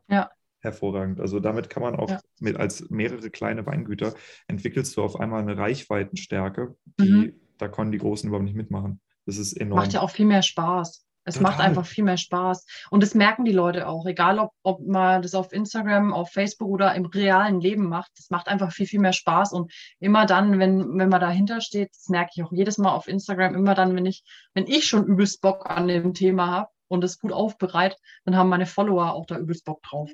Ja. hervorragend. Also damit kann man auch Ja. mit als mehrere kleine Weingüter entwickelst du auf einmal eine Reichweitenstärke, die Mhm. da können die Großen überhaupt nicht mitmachen. Das ist enorm. Macht ja auch viel mehr Spaß. Es macht Total. einfach viel mehr Spaß. Und das merken die Leute auch. Egal, ob, ob man das auf Instagram, auf Facebook oder im realen Leben macht. Das macht einfach viel, viel mehr Spaß. Und immer dann, wenn, wenn man dahinter steht, das merke ich auch jedes Mal auf Instagram, immer dann, wenn ich, wenn ich schon übelst Bock an dem Thema habe und es gut aufbereitet, dann haben meine Follower auch da übelst Bock drauf.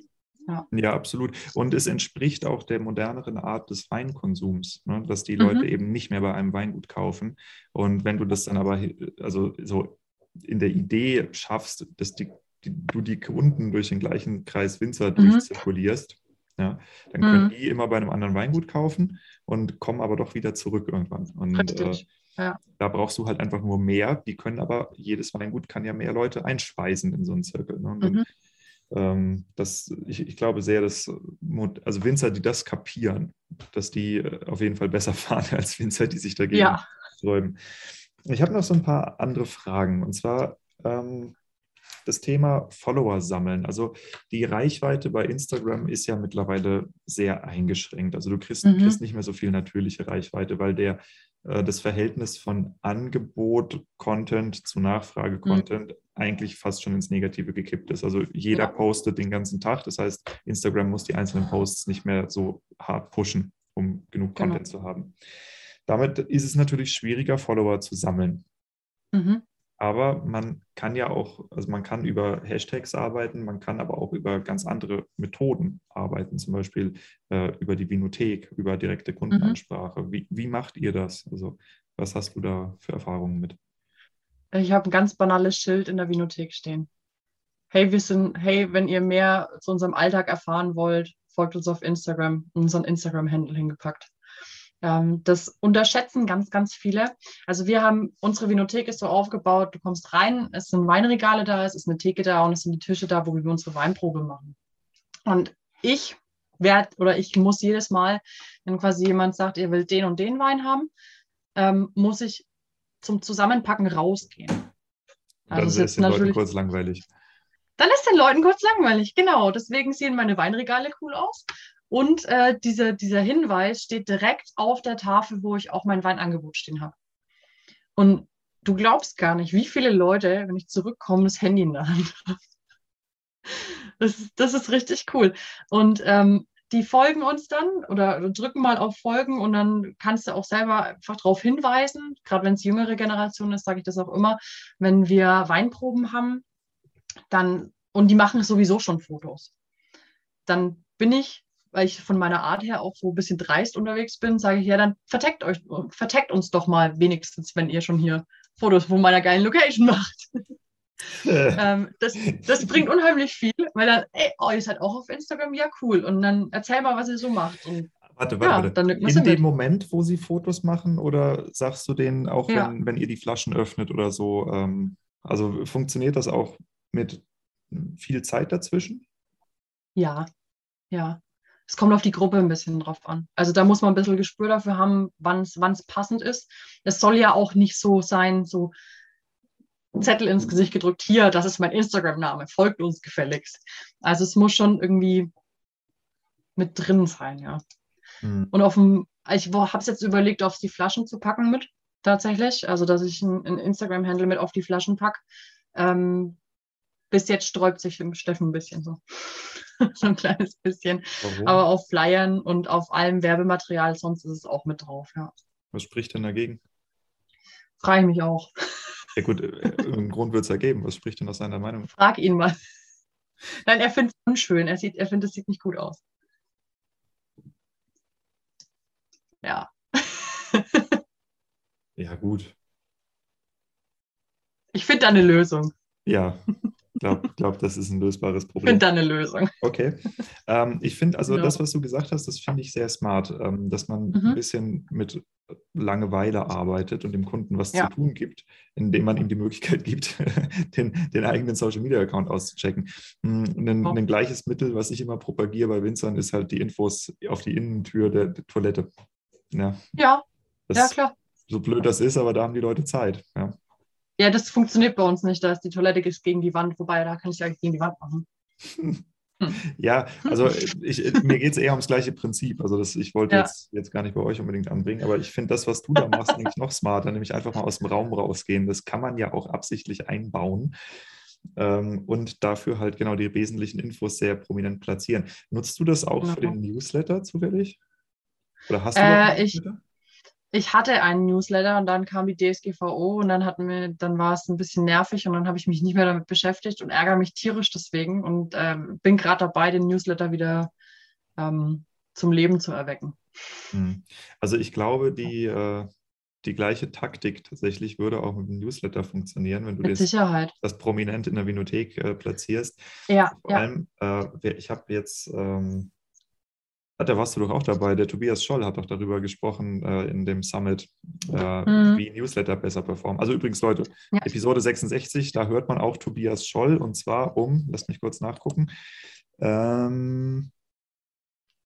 Ja, absolut. Und es entspricht auch der moderneren Art des Weinkonsums, ne? dass die Mhm. Leute eben nicht mehr bei einem Weingut kaufen. Und wenn du das dann aber, also so in der Idee schaffst, dass die, die, du die Kunden durch den gleichen Kreis Winzer Mhm. durchzirkulierst, ja, dann können Mhm. die immer bei einem anderen Weingut kaufen und kommen aber doch wieder zurück irgendwann. Und äh. Ja. da brachst du halt einfach nur mehr. Die können aber, jedes Weingut kann ja mehr Leute einschweißen in so einen Zirkel. Ne? Und dann Mhm. ähm, das, ich, ich glaube sehr, dass also Winzer, die das kapieren, dass die äh, auf jeden Fall besser fahren als Winzer, die sich dagegen Ja. sträuben. Ich habe noch so ein paar andere Fragen und zwar ähm, das Thema Follower sammeln. Also die Reichweite bei Instagram ist ja mittlerweile sehr eingeschränkt. Also du kriegst, Mhm. kriegst nicht mehr so viel natürliche Reichweite, weil der äh, das Verhältnis von Angebot, Content zu Nachfrage, Content eigentlich fast schon ins Negative gekippt ist. Also jeder Ja. postet den ganzen Tag. Das heißt, Instagram muss die einzelnen Posts nicht mehr so hart pushen, um genug Genau. Content zu haben. Damit ist es natürlich schwieriger, Follower zu sammeln. Mhm. Aber man kann ja auch, also man kann über Hashtags arbeiten, man kann aber auch über ganz andere Methoden arbeiten, zum Beispiel äh, über die Vinothek, über direkte Kundenansprache. Wie, wie macht ihr das? Also was hast du da für Erfahrungen mit? Ich habe ein ganz banales Schild in der Vinothek stehen. Hey, wir sind, hey, wenn ihr mehr zu unserem Alltag erfahren wollt, folgt uns auf Instagram, unseren Instagram-Handle hingepackt. Ähm, das unterschätzen ganz, ganz viele. Also wir haben, unsere Vinothek ist so aufgebaut, du kommst rein, es sind Weinregale da, es ist eine Theke da und es sind die Tische da, wo wir unsere Weinprobe machen. Und ich werde oder ich muss jedes Mal, wenn quasi jemand sagt, ihr will den und den Wein haben, ähm, muss ich zum Zusammenpacken rausgehen. Dann Also es ist es den Leuten kurz langweilig. dann ist den Leuten kurz langweilig, genau. Deswegen sehen meine Weinregale cool aus. Und äh, diese, dieser Hinweis steht direkt auf der Tafel, wo ich auch mein Weinangebot stehen habe. Und du glaubst gar nicht, wie viele Leute, wenn ich zurückkomme, das Handy in der Hand haben. Das, ist- das ist richtig cool. Und ähm, die folgen uns dann oder drücken mal auf Folgen und dann kannst du auch selber einfach darauf hinweisen. Gerade wenn es jüngere Generation ist, sage ich das auch immer. Wenn wir Weinproben haben, dann, und die machen sowieso schon Fotos, dann bin ich, weil ich von meiner Art her auch so ein bisschen dreist unterwegs bin, sage ich, ja, dann verteckt euch, verteckt uns doch mal wenigstens, wenn ihr schon hier Fotos von meiner geilen Location macht. ähm, das, das bringt unheimlich viel, weil dann, ey, oh, ihr seid auch auf Instagram, ja, cool. Und dann erzähl mal, was ihr so macht. Und Warte, warte, ja, warte. In dem. Moment, wo sie Fotos machen, oder sagst du denen auch, Ja. wenn, wenn ihr die Flaschen öffnet oder so? Ähm, also funktioniert das auch mit viel Zeit dazwischen? Ja, ja. Es kommt auf die Gruppe ein bisschen drauf an. Also da muss man ein bisschen Gespür dafür haben, wann es passend ist. Es soll ja auch nicht so sein, so Zettel ins Gesicht gedrückt, hier, das ist mein Instagram-Name, folgt uns gefälligst. Also es muss schon irgendwie mit drin sein, ja. Hm. Und auf dem, ich habe es jetzt überlegt, auf die Flaschen zu packen mit. tatsächlich. Also, dass ich einen Instagram-Handle mit auf die Flaschen packe. Ähm, bis jetzt sträubt sich Steffen ein bisschen so. so ein kleines bisschen. Warum? Aber auf Flyern und auf allem Werbematerial, sonst ist es auch mit drauf, ja. Was spricht denn dagegen? Frage ich mich auch. Ja gut, im Grund wird es ergeben. Was spricht denn aus seiner Meinung? Frag ihn mal. Nein, er findet es unschön. Er, sieht, er findet, es sieht nicht gut aus. Ja. ja, gut. Ich finde da eine Lösung. Ja, glaube, glaub, das ist ein lösbares Problem. Ich finde da eine Lösung. Okay. Ähm, ich finde, also ja. das, was du gesagt hast, das finde ich sehr smart, ähm, dass man mhm. ein bisschen mit Langeweile arbeitet und dem Kunden was ja. zu tun gibt, indem man ihm die Möglichkeit gibt, den, den eigenen Social Media Account auszuchecken. Hm, ein, oh. ein, gleiches Mittel, was ich immer propagiere bei Winzern, ist halt die Infos auf die Innentür der, der Toilette. Ja, ja, ja klar. So blöd das ist, aber da haben die Leute Zeit. Ja. Ja, das funktioniert bei uns nicht. Da ist die Toilette gegen die Wand, wobei da kann ich ja gegen die Wand machen. Ja, also ich, mir geht es eher ums gleiche Prinzip. Also das, ich wollte ja. jetzt, jetzt gar nicht bei euch unbedingt anbringen, aber ich finde das, was du da machst, eigentlich noch smarter, nämlich einfach mal aus dem Raum rausgehen. Das kann man ja auch absichtlich einbauen ähm, und dafür halt genau die wesentlichen Infos sehr prominent platzieren. Nutzt du das auch ja. für den Newsletter zufällig? Oder hast du äh, ich, ich hatte einen Newsletter und dann kam die DSGVO und dann hatten wir, dann war es ein bisschen nervig und dann habe ich mich nicht mehr damit beschäftigt und ärgere mich tierisch deswegen und ähm, bin gerade dabei, den Newsletter wieder ähm, zum Leben zu erwecken. Hm. Also ich glaube, die, äh, die gleiche Taktik tatsächlich würde auch mit dem Newsletter funktionieren, wenn du das, das prominent in der Vinothek äh, platzierst. Ja. Vor ja. allem, äh, ich habe jetzt ähm, da warst du doch auch dabei. Der Tobias Scholl hat doch darüber gesprochen äh, in dem Summit, äh, mhm. wie Newsletter besser performen. Also übrigens, Leute, ja. Episode 66, da hört man auch Tobias Scholl und zwar um, lasst mich kurz nachgucken, ähm,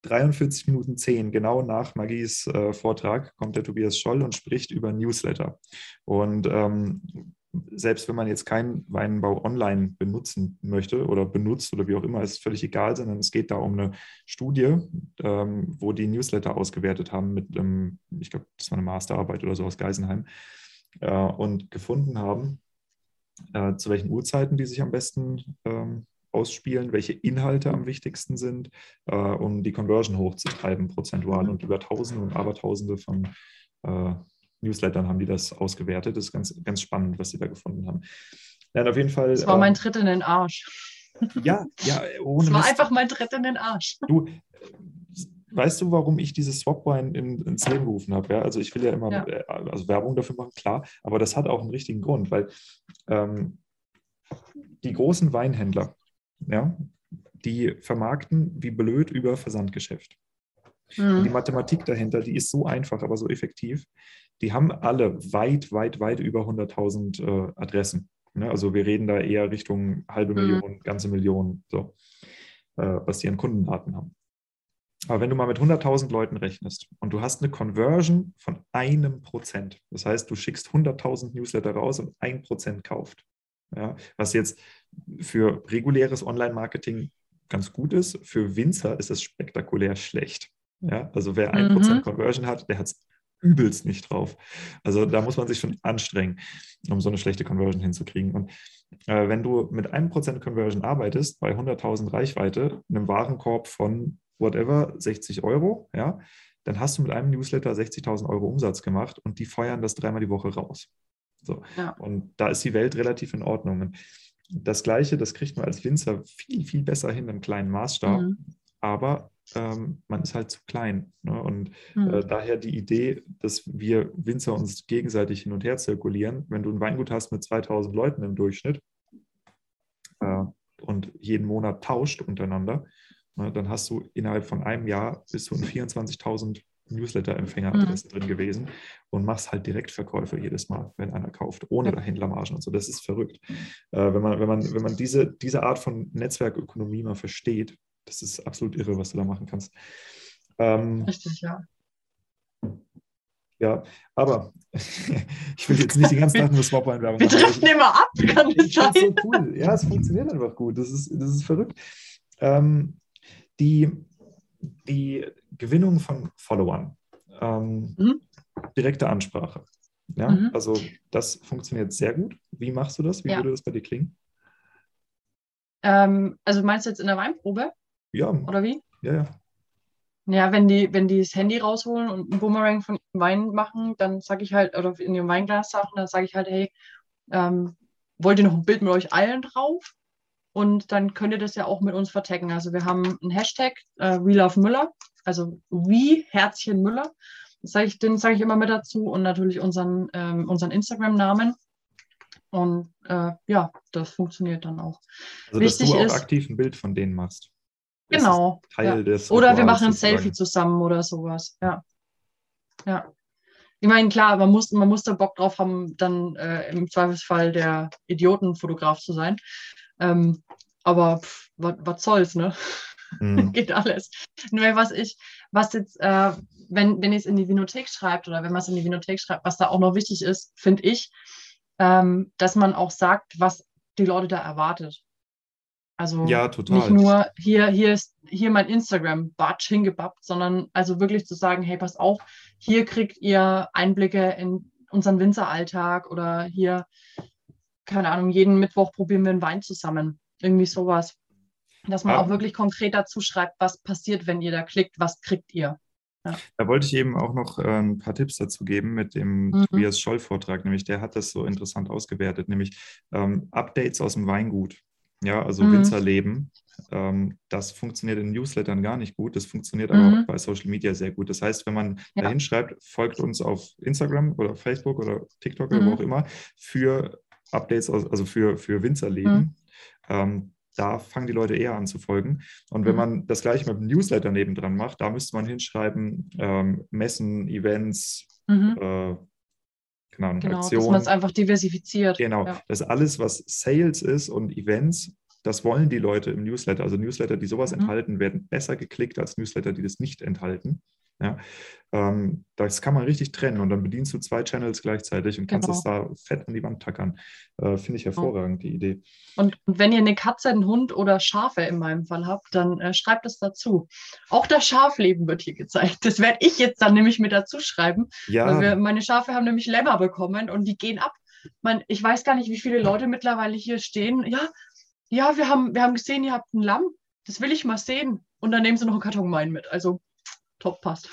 43 Minuten 10, genau nach Magies äh, Vortrag, kommt der Tobias Scholl und spricht über Newsletter. Und ähm, selbst wenn man jetzt keinen Weinbau online benutzen möchte oder benutzt oder wie auch immer, ist völlig egal, sondern es geht da um eine Studie, ähm, wo die Newsletter ausgewertet haben mit einem, ich glaube, das war eine Masterarbeit oder so aus Geisenheim, äh, und gefunden haben, äh, zu welchen Uhrzeiten die sich am besten ähm, ausspielen, welche Inhalte am wichtigsten sind, äh, um die Conversion hochzutreiben, prozentual und über Tausende und Abertausende von äh, Newslettern haben die das ausgewertet. Das ist ganz, ganz spannend, was sie da gefunden haben. Ja, auf jeden Fall. Das war mein ähm, Tritt in den Arsch. Ja, ja, ohne. Das war Mist. einfach mein Tritt in den Arsch. Du, weißt du, warum ich dieses Swapwine in, ins Leben gerufen habe? Ja, also ich will ja immer ja. Äh, also Werbung dafür machen, klar, aber das hat auch einen richtigen Grund, weil ähm, die großen Weinhändler, ja, die vermarkten wie blöd über Versandgeschäft. Mhm. Die Mathematik dahinter, die ist so einfach, aber so effektiv die haben alle weit, weit, weit über 100.000 äh, Adressen. Ne? Also wir reden da eher Richtung halbe mhm. Million, ganze Million, so, äh, was die an Kundendaten haben. Aber wenn du mal mit 100.000 Leuten rechnest und du hast eine Conversion von einem Prozent, das heißt, du schickst 100.000 Newsletter raus und ein Prozent kauft, ja, was jetzt für reguläres Online-Marketing ganz gut ist, für Winzer ist es spektakulär schlecht. Ja, also wer 1% mhm. Conversion hat, der hat es übelst nicht drauf. Also da muss man sich schon anstrengen, um so eine schlechte Conversion hinzukriegen. Und äh, wenn du mit einem Prozent Conversion arbeitest, bei 100.000 Reichweite, einem Warenkorb von whatever, 60 Euro, ja, dann hast du mit einem Newsletter 60.000 Euro Umsatz gemacht und die feuern das dreimal die Woche raus. So. Ja. Und da ist die Welt relativ in Ordnung. Und das Gleiche, das kriegt man als Winzer viel, viel besser hin im kleinen Maßstab. Mhm. Aber ähm, man ist halt zu klein. Ne? Und mhm. äh, daher die Idee, dass wir Winzer uns gegenseitig hin und her zirkulieren. Wenn du ein Weingut hast mit 2000 Leuten im Durchschnitt äh, und jeden Monat tauscht untereinander, ne, dann hast du innerhalb von einem Jahr bis zu 24.000 Newsletter-Empfängeradressen mhm. drin gewesen und machst halt Direktverkäufe jedes Mal, wenn einer kauft, ohne ja. Händlermargen und so. Das ist verrückt. Äh, wenn man, wenn man, wenn man diese, diese Art von Netzwerkökonomie mal versteht, das ist absolut irre, was du da machen kannst. Ähm, Richtig, ja. Ja, aber ich will jetzt nicht die ganze Zeit nur Swap-Einwerbung machen. Wir treffen immer ab, kann das sein? so cool. Ja, es funktioniert einfach gut. Das ist, das ist verrückt. Ähm, die, die Gewinnung von Followern, ähm, mhm. direkte Ansprache. Ja, mhm. also das funktioniert sehr gut. Wie machst du das? Wie ja. würde das bei dir klingen? Ähm, also meinst du jetzt in der Weinprobe? Ja. Oder wie? Ja, ja. Ja, wenn die, wenn die das Handy rausholen und einen Boomerang von Wein machen, dann sage ich halt, oder in ihrem Weinglas sagen, dann sage ich halt, hey, ähm, wollt ihr noch ein Bild mit euch allen drauf? Und dann könnt ihr das ja auch mit uns vertaggen. Also wir haben einen Hashtag, äh, We Love Müller, also wie Herzchen Müller. Sag ich, den sage ich immer mit dazu und natürlich unseren, ähm, unseren Instagram-Namen. Und äh, ja, das funktioniert dann auch. Also, Wichtig dass du auch ist, aktiv ein Bild von denen machst. Genau. Teil ja. des oder wir machen ein Selfie zusammen oder sowas. Ja. Ja. Ich meine, klar, man muss, man muss da Bock drauf haben, dann äh, im Zweifelsfall der Idiotenfotograf zu sein. Ähm, aber was soll's, ne? Mhm. Geht alles. Nur was ich, was jetzt, äh, wenn, wenn ihr es in die Vinothek schreibt oder wenn man es in die Vinothek schreibt, was da auch noch wichtig ist, finde ich, ähm, dass man auch sagt, was die Leute da erwartet. Also ja, nicht nur hier, hier ist hier mein Instagram, Batsch hingebappt, sondern also wirklich zu sagen, hey, pass auf, hier kriegt ihr Einblicke in unseren Winzeralltag oder hier, keine Ahnung, jeden Mittwoch probieren wir einen Wein zusammen. Irgendwie sowas. Dass man ah. auch wirklich konkret dazu schreibt, was passiert, wenn ihr da klickt, was kriegt ihr. Ja. Da wollte ich eben auch noch äh, ein paar Tipps dazu geben mit dem mhm. Tobias Scholl-Vortrag, nämlich der hat das so interessant ausgewertet, nämlich ähm, Updates aus dem Weingut. Ja, also mhm. Winzerleben. Ähm, das funktioniert in Newslettern gar nicht gut. Das funktioniert mhm. aber auch bei Social Media sehr gut. Das heißt, wenn man ja. dahin schreibt, folgt uns auf Instagram oder Facebook oder TikTok oder wo mhm. auch immer für Updates, also für, für Winzerleben. Mhm. Ähm, da fangen die Leute eher an zu folgen. Und wenn mhm. man das gleiche mit dem Newsletter nebendran macht, da müsste man hinschreiben, ähm, Messen, Events, mhm. äh, keine Ahnung, genau, Aktionen. Dass man es einfach diversifiziert. Genau, ja. das alles, was Sales ist und Events, das wollen die Leute im Newsletter. Also Newsletter, die sowas mhm. enthalten, werden besser geklickt als Newsletter, die das nicht enthalten. Ja, ähm, das kann man richtig trennen und dann bedienst du zwei Channels gleichzeitig und kannst genau. es da fett an die Wand tackern. Äh, Finde ich hervorragend, die Idee. Und, und, wenn ihr eine Katze, einen Hund oder Schafe in meinem Fall habt, dann äh, schreibt es dazu. Auch das Schafleben wird hier gezeigt. Das werde ich jetzt dann nämlich mit dazu schreiben. Ja. Wir, meine Schafe haben nämlich Lämmer bekommen und die gehen ab. Man, ich weiß gar nicht, wie viele Leute mittlerweile hier stehen. Ja, ja, wir haben, wir haben gesehen, ihr habt ein Lamm. Das will ich mal sehen. Und dann nehmen sie noch einen Karton Wein mit. Also top passt.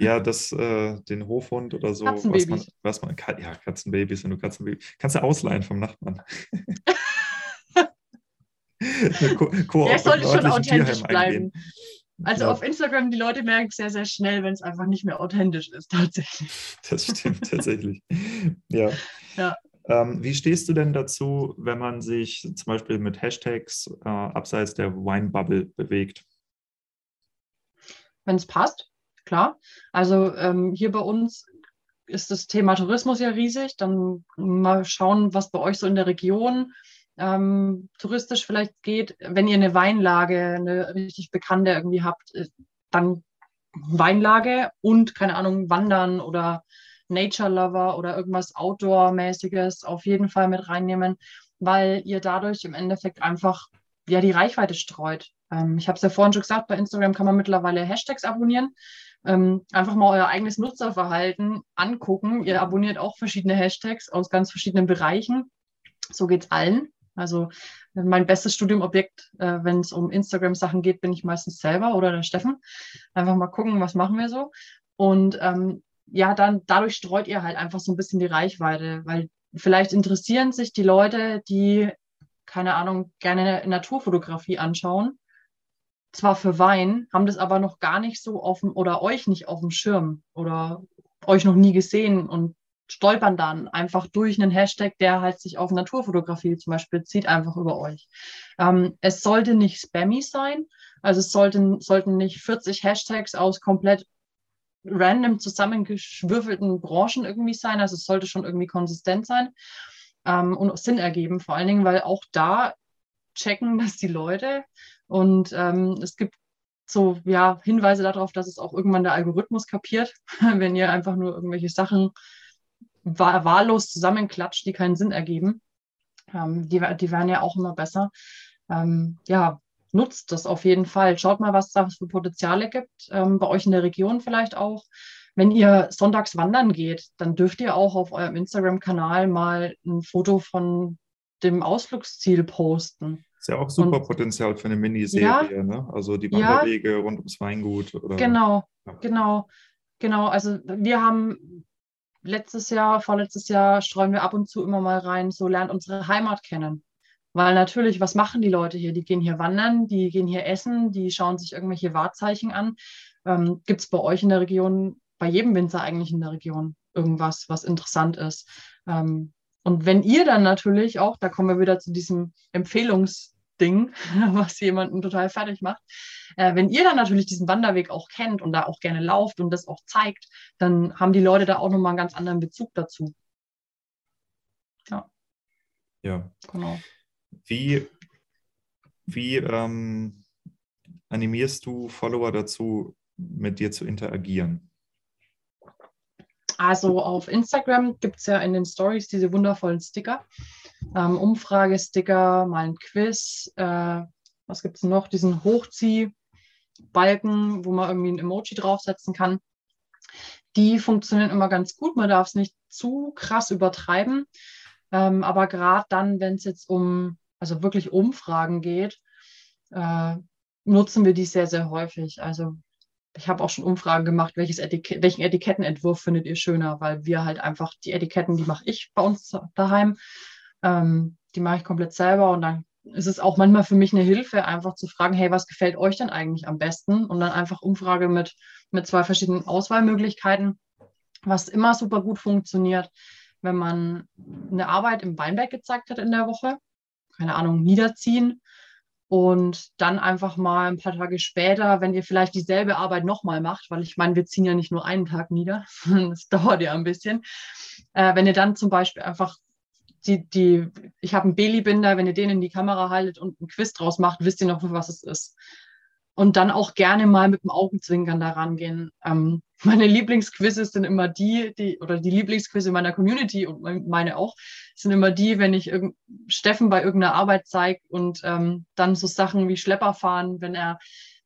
Ja, das, äh, den Hofhund oder so, was man, was man ja, Katzenbabys, wenn du Katzenbabys, kannst du ausleihen vom Nachbarn. Co ja, sollte schon authentisch bleiben. Also ja. auf Instagram, die Leute merken sehr, sehr schnell, wenn es einfach nicht mehr authentisch ist, tatsächlich. Das stimmt tatsächlich. Ja. ja. Ähm, wie stehst du denn dazu, wenn man sich zum Beispiel mit Hashtags äh, abseits der Wine-Bubble bewegt? Wenn es passt, klar. Also ähm, hier bei uns ist das Thema Tourismus ja riesig. Dann mal schauen, was bei euch so in der Region ähm, touristisch vielleicht geht. Wenn ihr eine Weinlage, eine richtig bekannte irgendwie habt, äh, dann Weinlage und keine Ahnung, Wandern oder Nature Lover oder irgendwas Outdoor-mäßiges auf jeden Fall mit reinnehmen, weil ihr dadurch im Endeffekt einfach ja die Reichweite streut. Ähm, ich habe es ja vorhin schon gesagt, bei Instagram kann man mittlerweile Hashtags abonnieren. Ähm, einfach mal euer eigenes Nutzerverhalten angucken. Ihr abonniert auch verschiedene Hashtags aus ganz verschiedenen Bereichen. So geht es allen. Also mein bestes Studiumobjekt, äh, wenn es um Instagram-Sachen geht, bin ich meistens selber oder der Steffen. Einfach mal gucken, was machen wir so. Und ähm, ja, dann dadurch streut ihr halt einfach so ein bisschen die Reichweite, weil vielleicht interessieren sich die Leute, die keine Ahnung, gerne Naturfotografie anschauen. Zwar für Wein, haben das aber noch gar nicht so dem oder euch nicht auf dem Schirm oder euch noch nie gesehen und stolpern dann einfach durch einen Hashtag, der halt sich auf Naturfotografie zum Beispiel zieht, einfach über euch. Ähm, es sollte nicht spammy sein, also es sollten, sollten nicht 40 Hashtags aus komplett random zusammengeschwürfelten Branchen irgendwie sein, also es sollte schon irgendwie konsistent sein ähm, und Sinn ergeben, vor allen Dingen, weil auch da checken das die Leute und ähm, es gibt so ja, Hinweise darauf, dass es auch irgendwann der Algorithmus kapiert, wenn ihr einfach nur irgendwelche Sachen wahllos zusammenklatscht, die keinen Sinn ergeben. Ähm, die, die werden ja auch immer besser. Ähm, ja, nutzt das auf jeden Fall. Schaut mal, was da für Potenziale gibt, ähm, bei euch in der Region vielleicht auch. wenn ihr sonntags wandern geht, dann dürft ihr auch auf eurem Instagram-Kanal mal ein Foto von dem Ausflugsziel posten. Ist ja auch super und, Potenzial für eine Miniserie, ja, ne? Also die Wanderwege ja, rund ums Weingut. Oder, genau, ja. genau, genau. Also wir haben letztes Jahr, vorletztes Jahr streuen wir ab und zu immer mal rein, so lernt unsere Heimat kennen. Weil natürlich, was machen die Leute hier? Die gehen hier wandern, die gehen hier essen, die schauen sich irgendwelche Wahrzeichen an. Ähm, Gibt es bei euch in der Region, bei jedem Winzer eigentlich in der Region, irgendwas, was interessant ist? Ähm, und wenn ihr dann natürlich auch, da kommen wir wieder zu diesem Empfehlungsding, was jemanden total fertig macht, äh, wenn ihr dann natürlich diesen Wanderweg auch kennt und da auch gerne lauft und das auch zeigt, dann haben die Leute da auch nochmal einen ganz anderen Bezug dazu. Ja. Ja. Genau. Wie, wie ähm, animierst du Follower dazu, mit dir zu interagieren? Also auf Instagram gibt es ja in den Stories diese wundervollen Sticker. Ähm, Umfragesticker, mal ein Quiz. Äh, was gibt es noch? Diesen Hochziehbalken, wo man irgendwie ein Emoji draufsetzen kann. Die funktionieren immer ganz gut. Man darf es nicht zu krass übertreiben. Ähm, aber gerade dann, wenn es jetzt um, also wirklich Umfragen geht, äh, nutzen wir die sehr, sehr häufig. Also ich habe auch schon Umfragen gemacht, welches Etik welchen Etikettenentwurf findet ihr schöner, weil wir halt einfach die Etiketten, die mache ich bei uns daheim. Ähm, die mache ich komplett selber und dann ist es auch manchmal für mich eine Hilfe, einfach zu fragen, hey, was gefällt euch denn eigentlich am besten? Und dann einfach Umfrage mit, mit zwei verschiedenen Auswahlmöglichkeiten, was immer super gut funktioniert, wenn man eine Arbeit im Weinberg gezeigt hat in der Woche, keine Ahnung, niederziehen und dann einfach mal ein paar Tage später, wenn ihr vielleicht dieselbe Arbeit nochmal macht, weil ich meine, wir ziehen ja nicht nur einen Tag nieder, das dauert ja ein bisschen, äh, wenn ihr dann zum Beispiel einfach die, die ich habe einen Beli-Binder, wenn ihr den in die Kamera haltet und einen Quiz draus macht, wisst ihr noch, für was es ist und dann auch gerne mal mit dem Augenzwinkern da rangehen. Ähm, meine Lieblingsquizzes sind immer die, die, oder die Lieblingsquizze meiner Community und meine auch, sind immer die, wenn ich Steffen bei irgendeiner Arbeit zeige und ähm, dann so Sachen wie Schlepper fahren, wenn er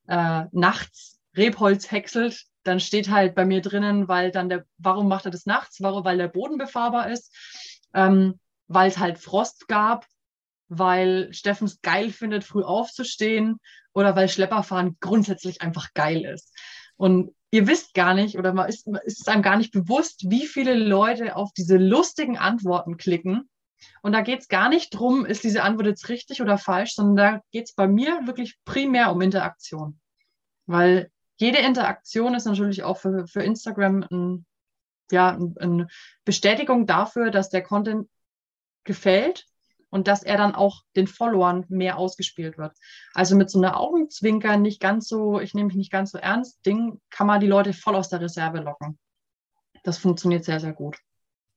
äh, nachts Rebholz häckselt, dann steht halt bei mir drinnen, weil dann der, warum macht er das nachts? Warum? Weil der Boden befahrbar ist, ähm, weil es halt Frost gab, weil Steffen es geil findet, früh aufzustehen oder weil Schlepperfahren grundsätzlich einfach geil ist. Und ihr wisst gar nicht oder man ist, ist es einem gar nicht bewusst, wie viele Leute auf diese lustigen Antworten klicken. Und da geht es gar nicht drum, ist diese Antwort jetzt richtig oder falsch, sondern da geht es bei mir wirklich primär um Interaktion. Weil jede Interaktion ist natürlich auch für, für Instagram ein, ja, eine Bestätigung dafür, dass der Content gefällt und dass er dann auch den Followern mehr ausgespielt wird. Also mit so einer Augenzwinker nicht ganz so, ich nehme mich nicht ganz so ernst, Ding, kann man die Leute voll aus der Reserve locken. Das funktioniert sehr, sehr gut.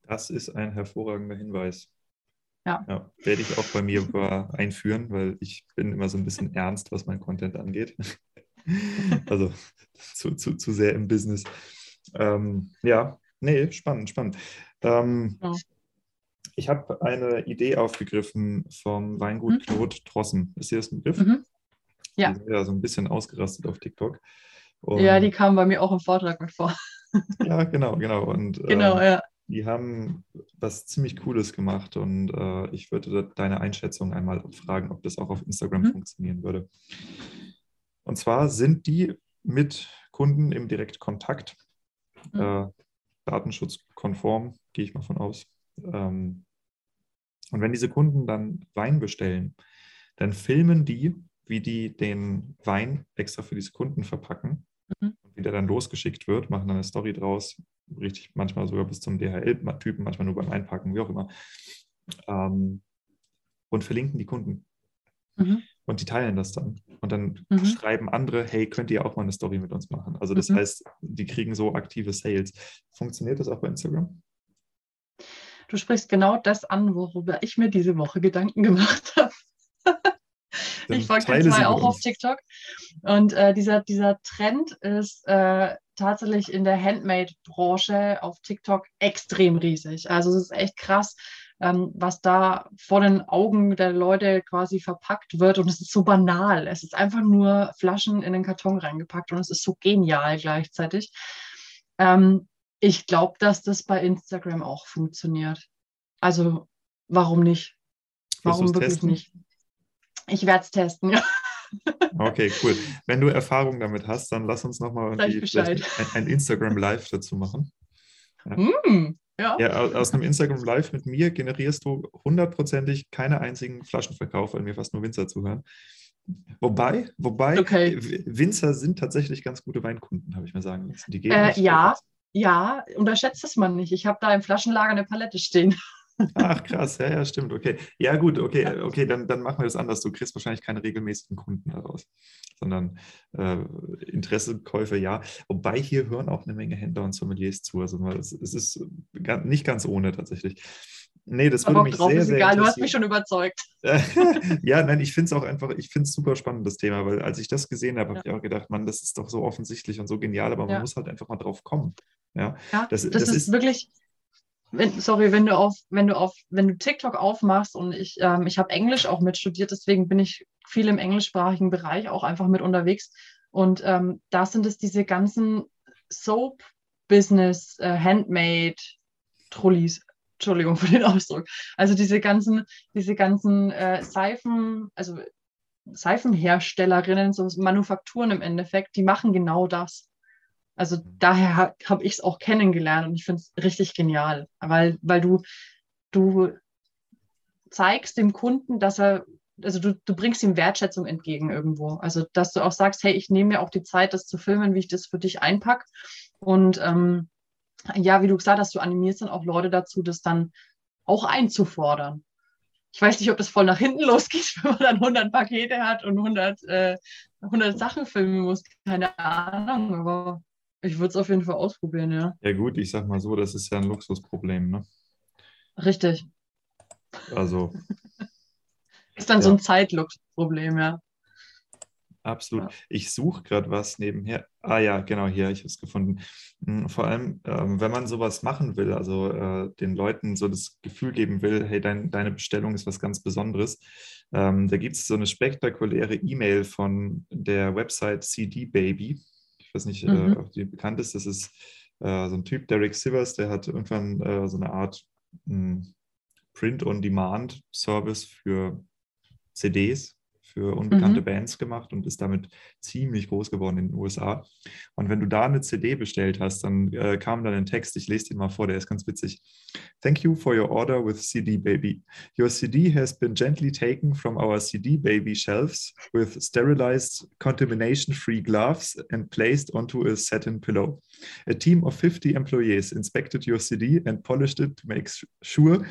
Das ist ein hervorragender Hinweis. Ja. ja. Werde ich auch bei mir einführen, weil ich bin immer so ein bisschen ernst, was mein Content angeht. also zu, zu, zu sehr im Business. Ähm, ja, nee, spannend, spannend. Ähm, ja. Ich habe eine Idee aufgegriffen vom Weingut mhm. Claude Trossen. Ist dir das ein Begriff? Mhm. Ja. Die sind ja so ein bisschen ausgerastet auf TikTok. Und ja, die kamen bei mir auch im Vortrag mit vor. ja, genau, genau. Und genau, äh, ja. die haben was ziemlich Cooles gemacht und äh, ich würde deine Einschätzung einmal fragen, ob das auch auf Instagram mhm. funktionieren würde. Und zwar sind die mit Kunden im Direktkontakt, mhm. äh, datenschutzkonform, gehe ich mal von aus. Ähm, und wenn diese Kunden dann Wein bestellen, dann filmen die, wie die den Wein extra für diese Kunden verpacken mhm. und wie der dann losgeschickt wird, machen dann eine Story draus, richtig manchmal sogar bis zum DHL-Typen, manchmal nur beim Einpacken, wie auch immer, ähm, und verlinken die Kunden. Mhm. Und die teilen das dann. Und dann mhm. schreiben andere, hey, könnt ihr auch mal eine Story mit uns machen? Also das mhm. heißt, die kriegen so aktive Sales. Funktioniert das auch bei Instagram? Du sprichst genau das an, worüber ich mir diese Woche Gedanken gemacht habe. ich folge den zwei auch auf TikTok. Und äh, dieser, dieser Trend ist äh, tatsächlich in der Handmade-Branche auf TikTok extrem riesig. Also es ist echt krass, ähm, was da vor den Augen der Leute quasi verpackt wird. Und es ist so banal. Es ist einfach nur Flaschen in den Karton reingepackt und es ist so genial gleichzeitig. Ähm, ich glaube, dass das bei Instagram auch funktioniert. Also warum nicht? Warum wirklich testen? nicht? Ich werde es testen, ja. Okay, cool. Wenn du Erfahrung damit hast, dann lass uns nochmal ein, ein, Instagram Live dazu machen. Ja. Mm, ja. ja. aus einem Instagram Live mit mir generierst du hundertprozentig keine einzigen Flaschenverkauf, weil mir fast nur Winzer zuhören. Wobei, wobei okay. Winzer sind tatsächlich ganz gute Weinkunden, habe ich mir sagen lassen. Die geben äh, ja, ja, unterschätzt es man nicht. Ich habe da im Flaschenlager eine Palette stehen. Ach krass, ja, ja, stimmt. Okay. Ja, gut, okay, okay, dann, dann machen wir das anders. Du kriegst wahrscheinlich keine regelmäßigen Kunden daraus, sondern äh, Interessekäufe, ja. Wobei hier hören auch eine Menge Händler und Sommeliers zu. Also es, es ist nicht ganz ohne tatsächlich. Nee, das würde mich drauf, sehr, ist sehr egal, du hast mich schon überzeugt. ja, nein, ich finde es auch einfach, ich finde es super spannend, das Thema, weil als ich das gesehen habe, ja. habe ich auch gedacht, Mann, das ist doch so offensichtlich und so genial, aber man ja. muss halt einfach mal drauf kommen. Ja, ja das, das, das ist, ist wirklich, wenn, sorry, wenn du auf, wenn du auf, wenn du TikTok aufmachst und ich, ähm, ich habe Englisch auch mit studiert, deswegen bin ich viel im englischsprachigen Bereich auch einfach mit unterwegs. Und ähm, da sind es diese ganzen Soap-Business, äh, Handmade, Trullis, Entschuldigung für den Ausdruck. Also diese ganzen, diese ganzen äh, Seifen, also Seifenherstellerinnen, so Manufakturen im Endeffekt, die machen genau das. Also daher ha, habe ich es auch kennengelernt und ich finde es richtig genial, weil, weil du, du zeigst dem Kunden, dass er, also du, du bringst ihm Wertschätzung entgegen irgendwo. Also dass du auch sagst, hey, ich nehme mir auch die Zeit, das zu filmen, wie ich das für dich einpacke. Und ähm, ja, wie du gesagt hast, du animierst dann auch Leute dazu, das dann auch einzufordern. Ich weiß nicht, ob das voll nach hinten losgeht, wenn man dann 100 Pakete hat und 100, äh, 100 Sachen filmen muss. Keine Ahnung, aber ich würde es auf jeden Fall ausprobieren, ja. Ja gut, ich sag mal so, das ist ja ein Luxusproblem, ne? Richtig. Also. ist dann ja. so ein Zeitluxusproblem, ja. Absolut. Ja. Ich suche gerade was nebenher. Ah ja, genau hier, ich habe es gefunden. Hm, vor allem, ähm, wenn man sowas machen will, also äh, den Leuten so das Gefühl geben will, hey, dein, deine Bestellung ist was ganz Besonderes, ähm, da gibt es so eine spektakuläre E-Mail von der Website CD Baby. Ich weiß nicht, äh, mhm. äh, ob die bekannt ist. Das ist äh, so ein Typ, Derek Sivers, der hat irgendwann äh, so eine Art hm, Print-on-Demand-Service für CDs für unbekannte mhm. Bands gemacht und ist damit ziemlich groß geworden in den USA. Und wenn du da eine CD bestellt hast, dann äh, kam dann ein Text, ich lese den mal vor, der ist ganz witzig. Thank you for your order with CD Baby. Your CD has been gently taken from our CD Baby shelves with sterilized, contamination-free gloves and placed onto a satin pillow. A team of 50 employees inspected your CD and polished it to make sure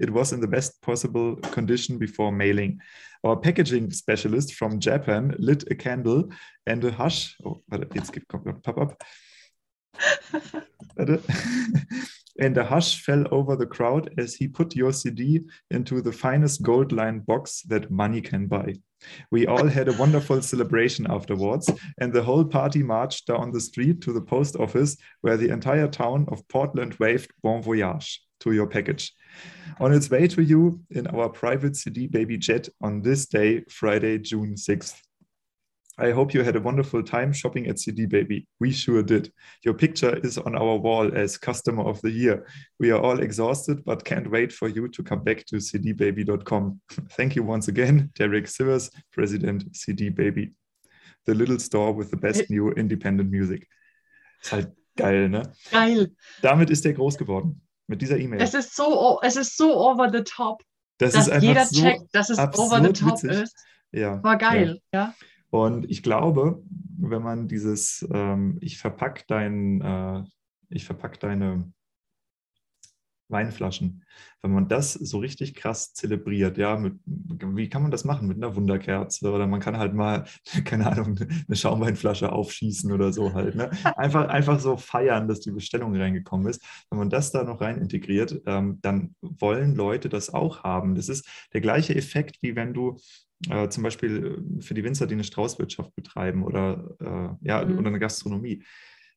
it was in the best possible condition before mailing. Our packaging specialist from Japan lit a candle and a hush. Oh, warte, jetzt kommt noch Pop-up. and a hush fell over the crowd as he put your CD into the finest gold lined box that money can buy. We all had a wonderful celebration afterwards, and the whole party marched down the street to the post office where the entire town of Portland waved Bon Voyage to your package. On its way to you in our private CD baby jet on this day, Friday, June 6th. I hope you had a wonderful time shopping at CD Baby. We sure did. Your picture is on our wall as customer of the year. We are all exhausted, but can't wait for you to come back to cdbaby.com. Thank you once again, Derek Sivers, President CD Baby. The little store with the best new independent music. Ist halt geil, ne? Geil. Damit ist er groß geworden. Mit dieser E-Mail. Es ist so, es ist so over the top. Das dass ist jeder so checkt, dass es over the top witzig. ist. Ja. War geil, ja. ja. Und ich glaube, wenn man dieses, ähm, ich verpack dein, äh, ich verpack deine Weinflaschen, wenn man das so richtig krass zelebriert, ja, mit, wie kann man das machen? Mit einer Wunderkerze oder man kann halt mal, keine Ahnung, eine Schaumweinflasche aufschießen oder so halt. Ne? Einfach, einfach so feiern, dass die Bestellung reingekommen ist. Wenn man das da noch rein integriert, ähm, dann wollen Leute das auch haben. Das ist der gleiche Effekt, wie wenn du äh, zum Beispiel äh, für die Winzer, die eine Straußwirtschaft betreiben oder, äh, ja, mhm. oder eine Gastronomie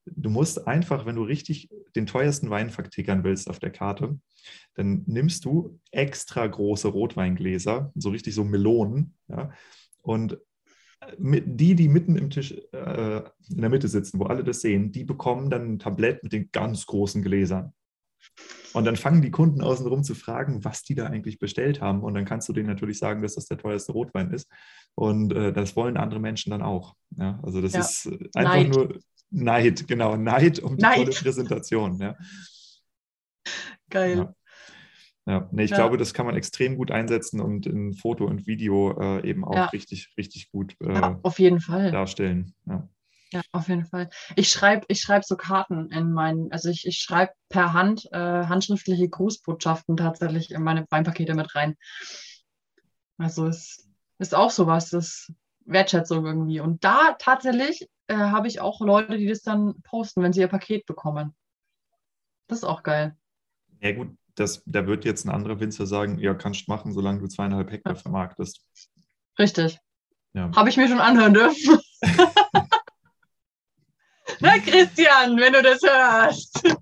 du musst einfach, wenn du richtig den teuersten Wein vertickern willst auf der Karte, dann nimmst du extra große Rotweingläser, so richtig so Melonen, ja, und die, die mitten im Tisch äh, in der Mitte sitzen, wo alle das sehen, die bekommen dann ein Tablett mit den ganz großen Gläsern. Und dann fangen die Kunden außenrum zu fragen, was die da eigentlich bestellt haben. Und dann kannst du denen natürlich sagen, dass das der teuerste Rotwein ist. Und äh, das wollen andere Menschen dann auch. Ja? Also das ja. ist einfach Neid. nur Neid, genau, Neid um die Neid. tolle Präsentation. Ja? Geil. Ja. Ja, nee, ich ja. glaube, das kann man extrem gut einsetzen und in Foto und Video äh, eben auch ja. richtig, richtig gut äh, ja, auf jeden Fall. darstellen. Ja. Ja, auf jeden Fall. Ich schreibe ich schreib so Karten in meinen, also ich, ich schreibe per Hand äh, handschriftliche Grußbotschaften tatsächlich in meine Weinpakete mit rein. Also es ist auch sowas, das Wertschätzung irgendwie. Und da tatsächlich äh, habe ich auch Leute, die das dann posten, wenn sie ihr Paket bekommen. Das ist auch geil. Ja gut, das, da wird jetzt ein anderer Winzer sagen, ja, kannst du machen, solange du zweieinhalb Hektar ja. vermarktest. Richtig. Ja. Habe ich mir schon anhören dürfen. Na, Christian, wenn du das hörst.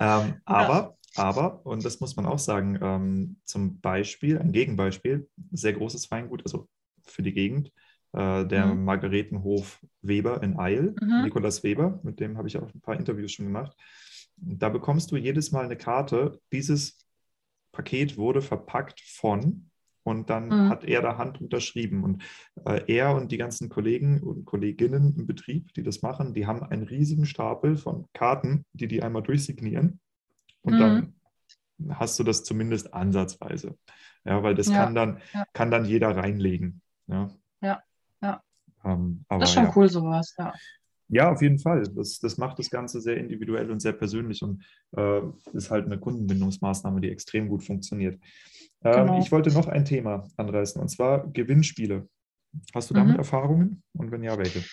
ähm, aber, aber, und das muss man auch sagen, ähm, zum Beispiel, ein Gegenbeispiel, sehr großes Weingut, also für die Gegend, äh, der mhm. Margaretenhof Weber in Eil, mhm. Nikolaus Weber, mit dem habe ich auch ein paar Interviews schon gemacht. Da bekommst du jedes Mal eine Karte. Dieses Paket wurde verpackt von und dann mhm. hat er da Hand unterschrieben. Und äh, er und die ganzen Kollegen und Kolleginnen im Betrieb, die das machen, die haben einen riesigen Stapel von Karten, die die einmal durchsignieren. Und mhm. dann hast du das zumindest ansatzweise. Ja, weil das ja. kann, dann, ja. kann dann jeder reinlegen. Ja, ja. ja. Ähm, das ist schon cool, sowas, ja. Ja, auf jeden Fall. Das, das macht das Ganze sehr individuell und sehr persönlich und äh, ist halt eine Kundenbindungsmaßnahme, die extrem gut funktioniert. Ähm, genau. Ich wollte noch ein Thema anreißen und zwar Gewinnspiele. Hast du damit mhm. Erfahrungen und wenn ja, welche?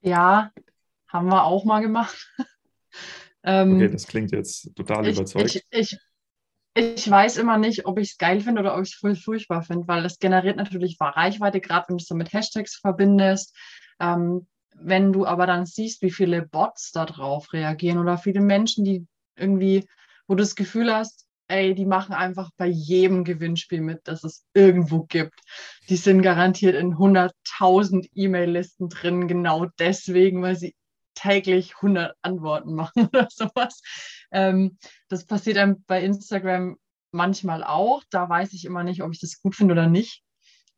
Ja, haben wir auch mal gemacht. ähm, okay, das klingt jetzt total ich, überzeugt. Ich, ich, ich weiß immer nicht, ob ich es geil finde oder ob ich es voll furchtbar finde, weil das generiert natürlich Reichweite, gerade wenn du es so mit Hashtags verbindest. Ähm, wenn du aber dann siehst, wie viele Bots da drauf reagieren oder viele Menschen, die irgendwie, wo du das Gefühl hast, ey, die machen einfach bei jedem Gewinnspiel mit, das es irgendwo gibt. Die sind garantiert in 100.000 E-Mail-Listen drin, genau deswegen, weil sie täglich 100 Antworten machen oder sowas. Ähm, das passiert dann bei Instagram manchmal auch. Da weiß ich immer nicht, ob ich das gut finde oder nicht,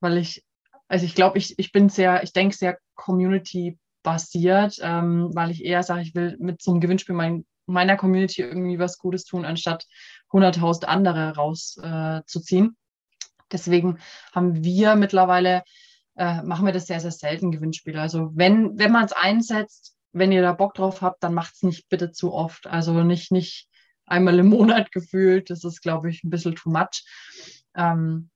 weil ich, also ich glaube, ich, ich bin sehr, ich denke sehr Community-basiert, ähm, weil ich eher sage, ich will mit so einem Gewinnspiel mein, meiner Community irgendwie was Gutes tun, anstatt 100.000 andere rauszuziehen. Äh, Deswegen haben wir mittlerweile, äh, machen wir das sehr, sehr selten Gewinnspiele. Also wenn, wenn man es einsetzt, wenn ihr da Bock drauf habt, dann macht es nicht bitte zu oft. Also nicht, nicht einmal im Monat gefühlt. Das ist, glaube ich, ein bisschen too much. Ähm,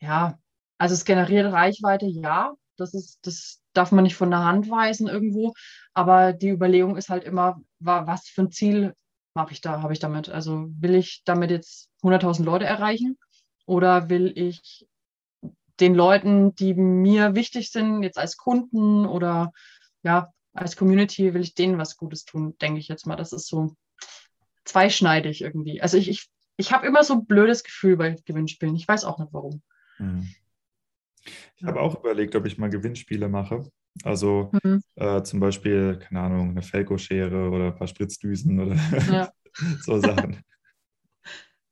ja, also es generiert Reichweite, ja. Das ist, das darf man nicht von der Hand weisen irgendwo. Aber die Überlegung ist halt immer, was für ein Ziel habe ich da, habe ich damit? Also will ich damit jetzt 100.000 Leute erreichen oder will ich den Leuten, die mir wichtig sind, jetzt als Kunden oder ja, als Community will ich denen was Gutes tun, denke ich jetzt mal. Das ist so zweischneidig irgendwie. Also ich, ich, ich habe immer so ein blödes Gefühl bei Gewinnspielen. Ich weiß auch nicht warum. Hm. Ich habe auch überlegt, ob ich mal Gewinnspiele mache. Also mhm. äh, zum Beispiel, keine Ahnung, eine Felko-Schere oder ein paar Spritzdüsen oder ja. so Sachen.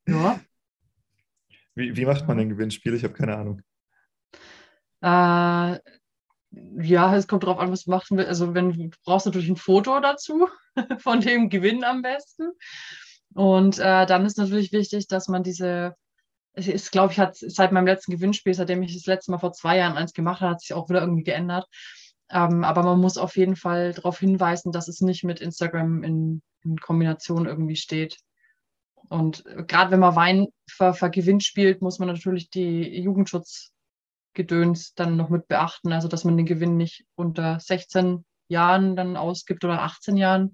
Ja. Wie, wie macht man ein Gewinnspiel? Ich habe keine Ahnung. Äh, ja, es kommt drauf an, was du machen willst. Also wenn du brauchst natürlich ein Foto dazu von dem Gewinn am besten. Und äh, dann ist natürlich wichtig, dass man diese, es ist, glaube ich, hat seit meinem letzten Gewinnspiel, seitdem ich das letzte Mal vor zwei Jahren eins gemacht habe, hat sich auch wieder irgendwie geändert. Ähm, aber man muss auf jeden Fall darauf hinweisen, dass es nicht mit Instagram in, in Kombination irgendwie steht. Und gerade wenn man Wein ver, vergewinnt spielt, muss man natürlich die Jugendschutz Gedöns dann noch mit beachten. Also, dass man den Gewinn nicht unter 16 Jahren dann ausgibt oder 18 Jahren.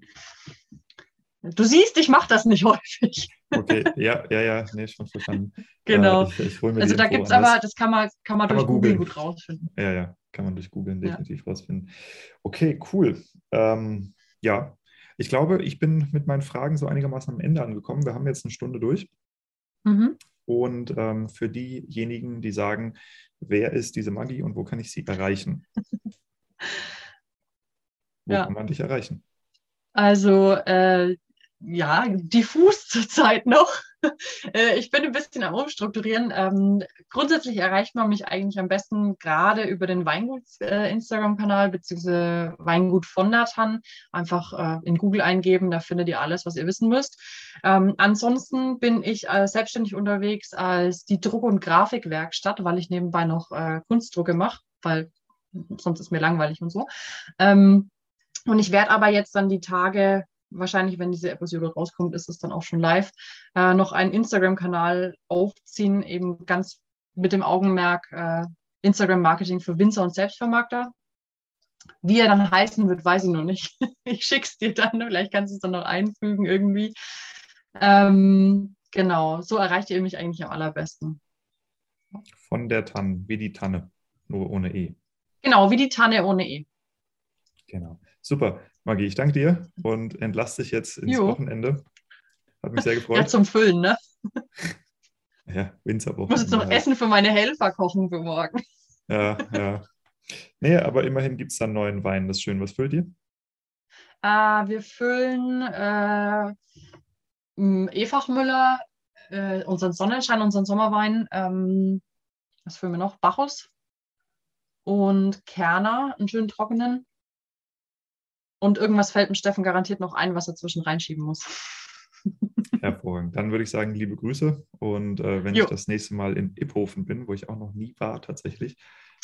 Du siehst, ich mache das nicht häufig. Okay, ja, ja, ja, nee, schon verstanden. Genau. Äh, ich, ich also da gibt es aber, das kann man, kann man kann durch Google gut rausfinden. Ja, ja, kann man durch Google definitiv ja. rausfinden. Okay, cool. Ähm, ja, ich glaube, ich bin mit meinen Fragen so einigermaßen am Ende angekommen. Wir haben jetzt eine Stunde durch. Mhm. Und ähm, für diejenigen, die sagen, wer ist diese Maggie und wo kann ich sie erreichen? wo ja. kann man dich erreichen? Also äh, ja, diffus zurzeit noch. Äh, ich bin ein bisschen am Umstrukturieren. Ähm, grundsätzlich erreicht man mich eigentlich am besten gerade über den Weingut-Instagram-Kanal äh, beziehungsweise Weingut von Nathan. Einfach äh, in Google eingeben, da findet ihr alles, was ihr wissen müsst. Ähm, ansonsten bin ich äh, selbstständig unterwegs als die Druck- und Grafikwerkstatt, weil ich nebenbei noch äh, Kunstdrucke mache, weil sonst ist mir langweilig und so. Ähm, und ich werde aber jetzt dann die Tage wahrscheinlich, wenn diese Episode rauskommt, ist es dann auch schon live, äh, noch einen Instagram-Kanal aufziehen, eben ganz mit dem Augenmerk äh, Instagram-Marketing für Winzer und Selbstvermarkter. Wie er dann heißen wird, weiß ich noch nicht. ich schick's dir dann, vielleicht kannst du es dann noch einfügen irgendwie. Ähm, genau, so erreicht ihr mich eigentlich am allerbesten. Von der Tanne, wie die Tanne, nur ohne E. Genau, wie die Tanne ohne E. Genau. Super. Maggie, ich danke dir und entlasse dich jetzt ins jo. Wochenende. Hat mich sehr gefreut. Ja, zum Füllen, ne? Ja, Winzerwoche. Ich muss jetzt noch halt. Essen für meine Helfer kochen für morgen. Ja, ja. Nee, aber immerhin gibt es dann neuen Wein. Das ist schön. Was füllt ihr? Äh, wir füllen äh, Efachmüller, äh, unseren Sonnenschein, unseren Sommerwein. Ähm, was füllen wir noch? Bacchus und Kerner, einen schönen trockenen. Und irgendwas fällt dem Steffen garantiert noch ein, was er zwischen reinschieben muss. Hervorragend. Dann würde ich sagen, liebe Grüße. Und äh, wenn jo. ich das nächste Mal in Iphofen bin, wo ich auch noch nie war tatsächlich,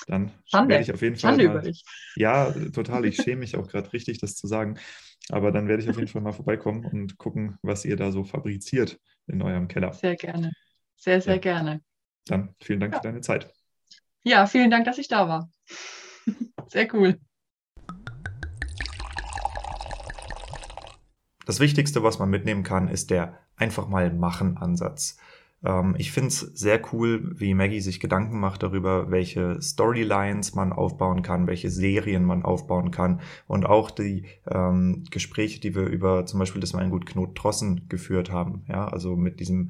dann Schande. werde ich auf jeden Fall. Schande mal, über dich. Ja, total. Ich schäme mich auch gerade richtig, das zu sagen. Aber dann werde ich auf jeden Fall mal vorbeikommen und gucken, was ihr da so fabriziert in eurem Keller. Sehr gerne. Sehr, sehr ja. gerne. Dann vielen Dank ja. für deine Zeit. Ja, vielen Dank, dass ich da war. Sehr cool. Das Wichtigste, was man mitnehmen kann, ist der einfach mal machen Ansatz. Ähm, ich finde es sehr cool, wie Maggie sich Gedanken macht darüber, welche Storylines man aufbauen kann, welche Serien man aufbauen kann und auch die ähm, Gespräche, die wir über zum Beispiel das Weingut Knot Trossen geführt haben. Ja, also mit diesem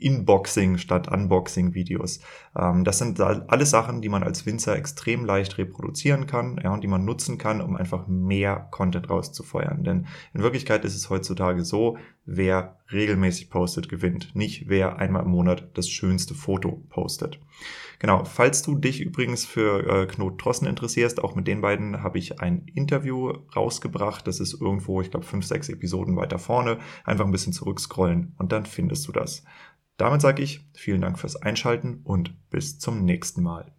Inboxing statt Unboxing-Videos. Ähm, das sind alles Sachen, die man als Winzer extrem leicht reproduzieren kann ja, und die man nutzen kann, um einfach mehr Content rauszufeuern. Denn in Wirklichkeit ist es heutzutage so, wer regelmäßig postet, gewinnt. Nicht wer einmal im Monat das schönste Foto postet. Genau, falls du dich übrigens für äh, Knot Trossen interessierst, auch mit den beiden habe ich ein Interview rausgebracht. Das ist irgendwo, ich glaube, fünf, sechs Episoden weiter vorne. Einfach ein bisschen zurückscrollen und dann findest du das. Damit sage ich vielen Dank fürs Einschalten und bis zum nächsten Mal.